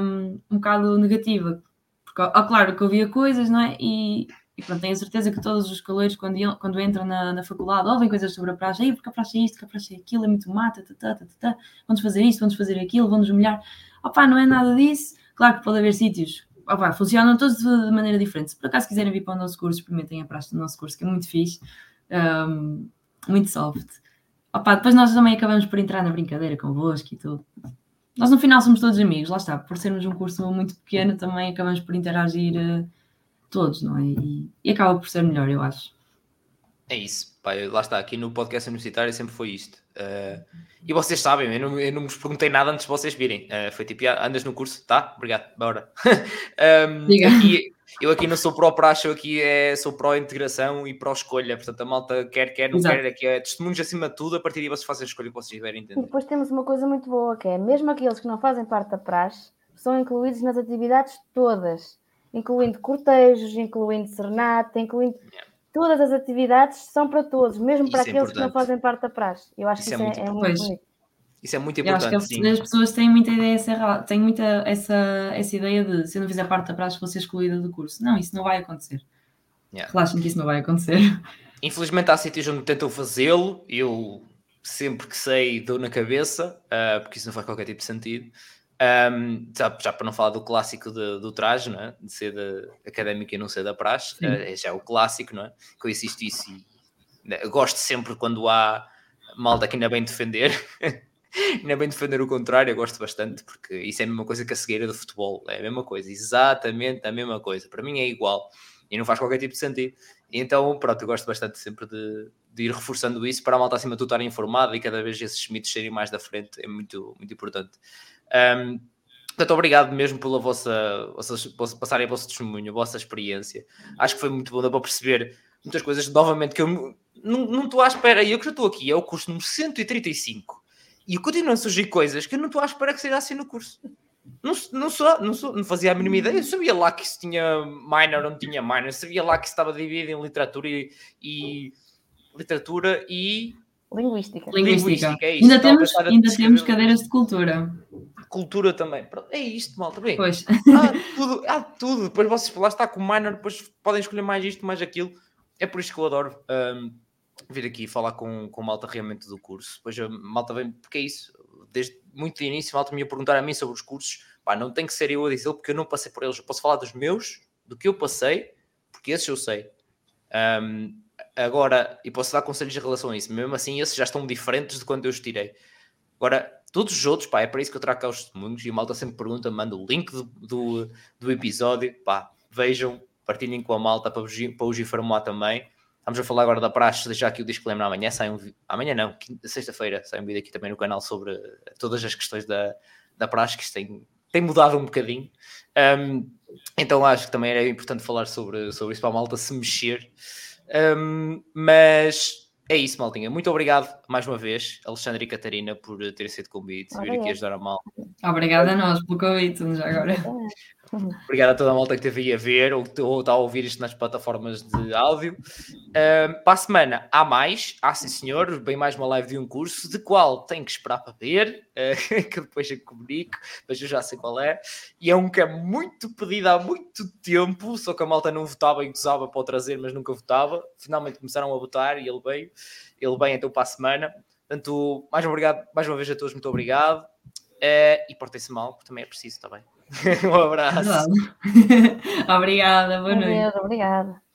B: um, um bocado negativa. Porque, ó, claro que eu via coisas, não é? E, e pronto, tenho a certeza que todos os caleiros, quando, quando entram na, na faculdade, ouvem coisas sobre a praxe, aí porque a praxe é isto, que a praxe é aquilo, é muito mata, tá, tá, tá, vamos fazer isto, vamos fazer aquilo, vamos humilhar. Opá, não é nada disso. Claro que pode haver sítios, opá, funcionam todos de, de maneira diferente. Se por acaso quiserem vir para o nosso curso, experimentem a praxe do nosso curso, que é muito fixe, um, muito soft. Opa, depois nós também acabamos por entrar na brincadeira convosco e tudo. Nós no final somos todos amigos, lá está, por sermos um curso muito pequeno também acabamos por interagir uh, todos, não é? E, e, acaba por ser melhor, eu acho.
A: É isso, pá, lá está, aqui no podcast universitário sempre foi isto. Uh, e vocês sabem, eu não, eu não vos perguntei nada antes de vocês virem. Uh, foi tipo, ah, andas no curso? Tá, obrigado, bora. um. E, eu aqui não sou pró-praxe, eu aqui é, sou pró-integração e pró-escolha. Portanto, a malta quer, quer, não Exato. quer, aqui é testemunhos acima de tudo, a partir daí vocês fazem a escolha que vocês tiverem entender.
C: E depois temos uma coisa muito boa, que é, mesmo aqueles que não fazem parte da praxe, são incluídos nas atividades todas, incluindo cortejos, incluindo serenata, incluindo... Yeah. Todas as atividades são para todos, mesmo isso para é aqueles que não fazem parte da praxe. Eu acho isso que é isso é, é muito, é muito bonito.
A: Isso é muito importante.
B: Eu acho que as pessoas têm muita ideia essa, têm muita essa, essa ideia de se eu não fizer parte da praxe vou ser excluída do curso. Não, isso não vai acontecer. Yeah. Relaxem que isso não vai acontecer.
A: Infelizmente há sítios onde tentam fazê-lo, eu sempre que sei dou na cabeça, uh, porque isso não faz qualquer tipo de sentido. Um, já, já, para não falar do clássico de, do traje, não é? de ser da académica e não ser da praxe, uh, já é o clássico, não é? Que eu insisto isso e né, gosto sempre quando há malta que ainda bem defender. Ainda bem defender o contrário, eu gosto bastante, porque isso é a mesma coisa que a cegueira do futebol, é a mesma coisa, exatamente a mesma coisa. Para mim é igual e não faz qualquer tipo de sentido. E então, pronto, eu gosto bastante sempre de, de ir reforçando isso para a malta acima de tudo estar informada e cada vez esses mitos serem mais da frente, é muito, muito importante. Um, Portanto, obrigado mesmo pela vossa, vossa, passarem a vosso testemunho, a vossa experiência. Acho que foi muito bom, dá para perceber muitas coisas, novamente, que eu não estou à espera, e eu que já estou aqui, é o curso número 135 e continuam a surgir coisas que eu não estou à espera que seja assim no curso. Não, não, sou, não, sou, não fazia a mínima ideia. Eu sabia lá que isso tinha minor ou não tinha minor. Eu sabia lá que isso estava dividido em literatura e, e literatura e
C: linguística.
B: Linguística. É isto, ainda temos, ainda temos cadeiras de cultura.
A: Cultura também. É isto, malta. Bem,
B: pois.
A: Há tudo, há tudo. Depois vocês lá está com minor, depois podem escolher mais isto, mais aquilo. É por isso que eu adoro. Um, vir aqui falar com, com malta realmente do curso. Depois a malta vem, porque é isso, desde muito início, malta me ia perguntar a mim sobre os cursos. Pá, não tem que ser eu a dizer porque eu não passei por eles. Eu posso falar dos meus, do que eu passei, porque esses eu sei. Um, agora, e posso dar conselhos em relação a isso. Mesmo assim, esses já estão diferentes de quando eu os tirei. Agora, todos os outros, pá, é para isso que eu trago cá os testemunhos e a malta sempre pergunta, manda o link do, do, do episódio, pá, vejam, partilhem com a malta para, para os informar também. Estamos a falar agora da praxe, deixar aqui o disclaimer amanhã, sai um amanhã não, sexta-feira sai um vídeo aqui também no canal sobre todas as questões da, da praxe, que isto tem, tem mudado um bocadinho. Um, então acho que também era importante falar sobre, sobre isso para a malta se mexer. Um, mas é isso, Maltinha. Muito obrigado mais uma vez, Alexandre e Catarina, por terem sido convite, vir aqui ajudar a mal.
B: Obrigada a nós pelo convite, já agora.
A: Obrigado a toda a malta que esteve aí a ver ou, ou está a ouvir isto nas plataformas de áudio. Uh, para a semana há mais, há sim senhor, bem mais uma live de um curso, de qual tenho que esperar para ver, uh, que depois eu comunico, mas eu já sei qual é. E é um que é muito pedido há muito tempo, só que a malta não votava e gozava para o trazer, mas nunca votava. Finalmente começaram a votar e ele veio. Ele vem então para a semana. Portanto, mais, obrigado, mais uma vez a todos, muito obrigado. Uh, e portem-se mal, porque também é preciso, está bem? um abraço.
B: Obrigada, boa noite.
C: Obrigada.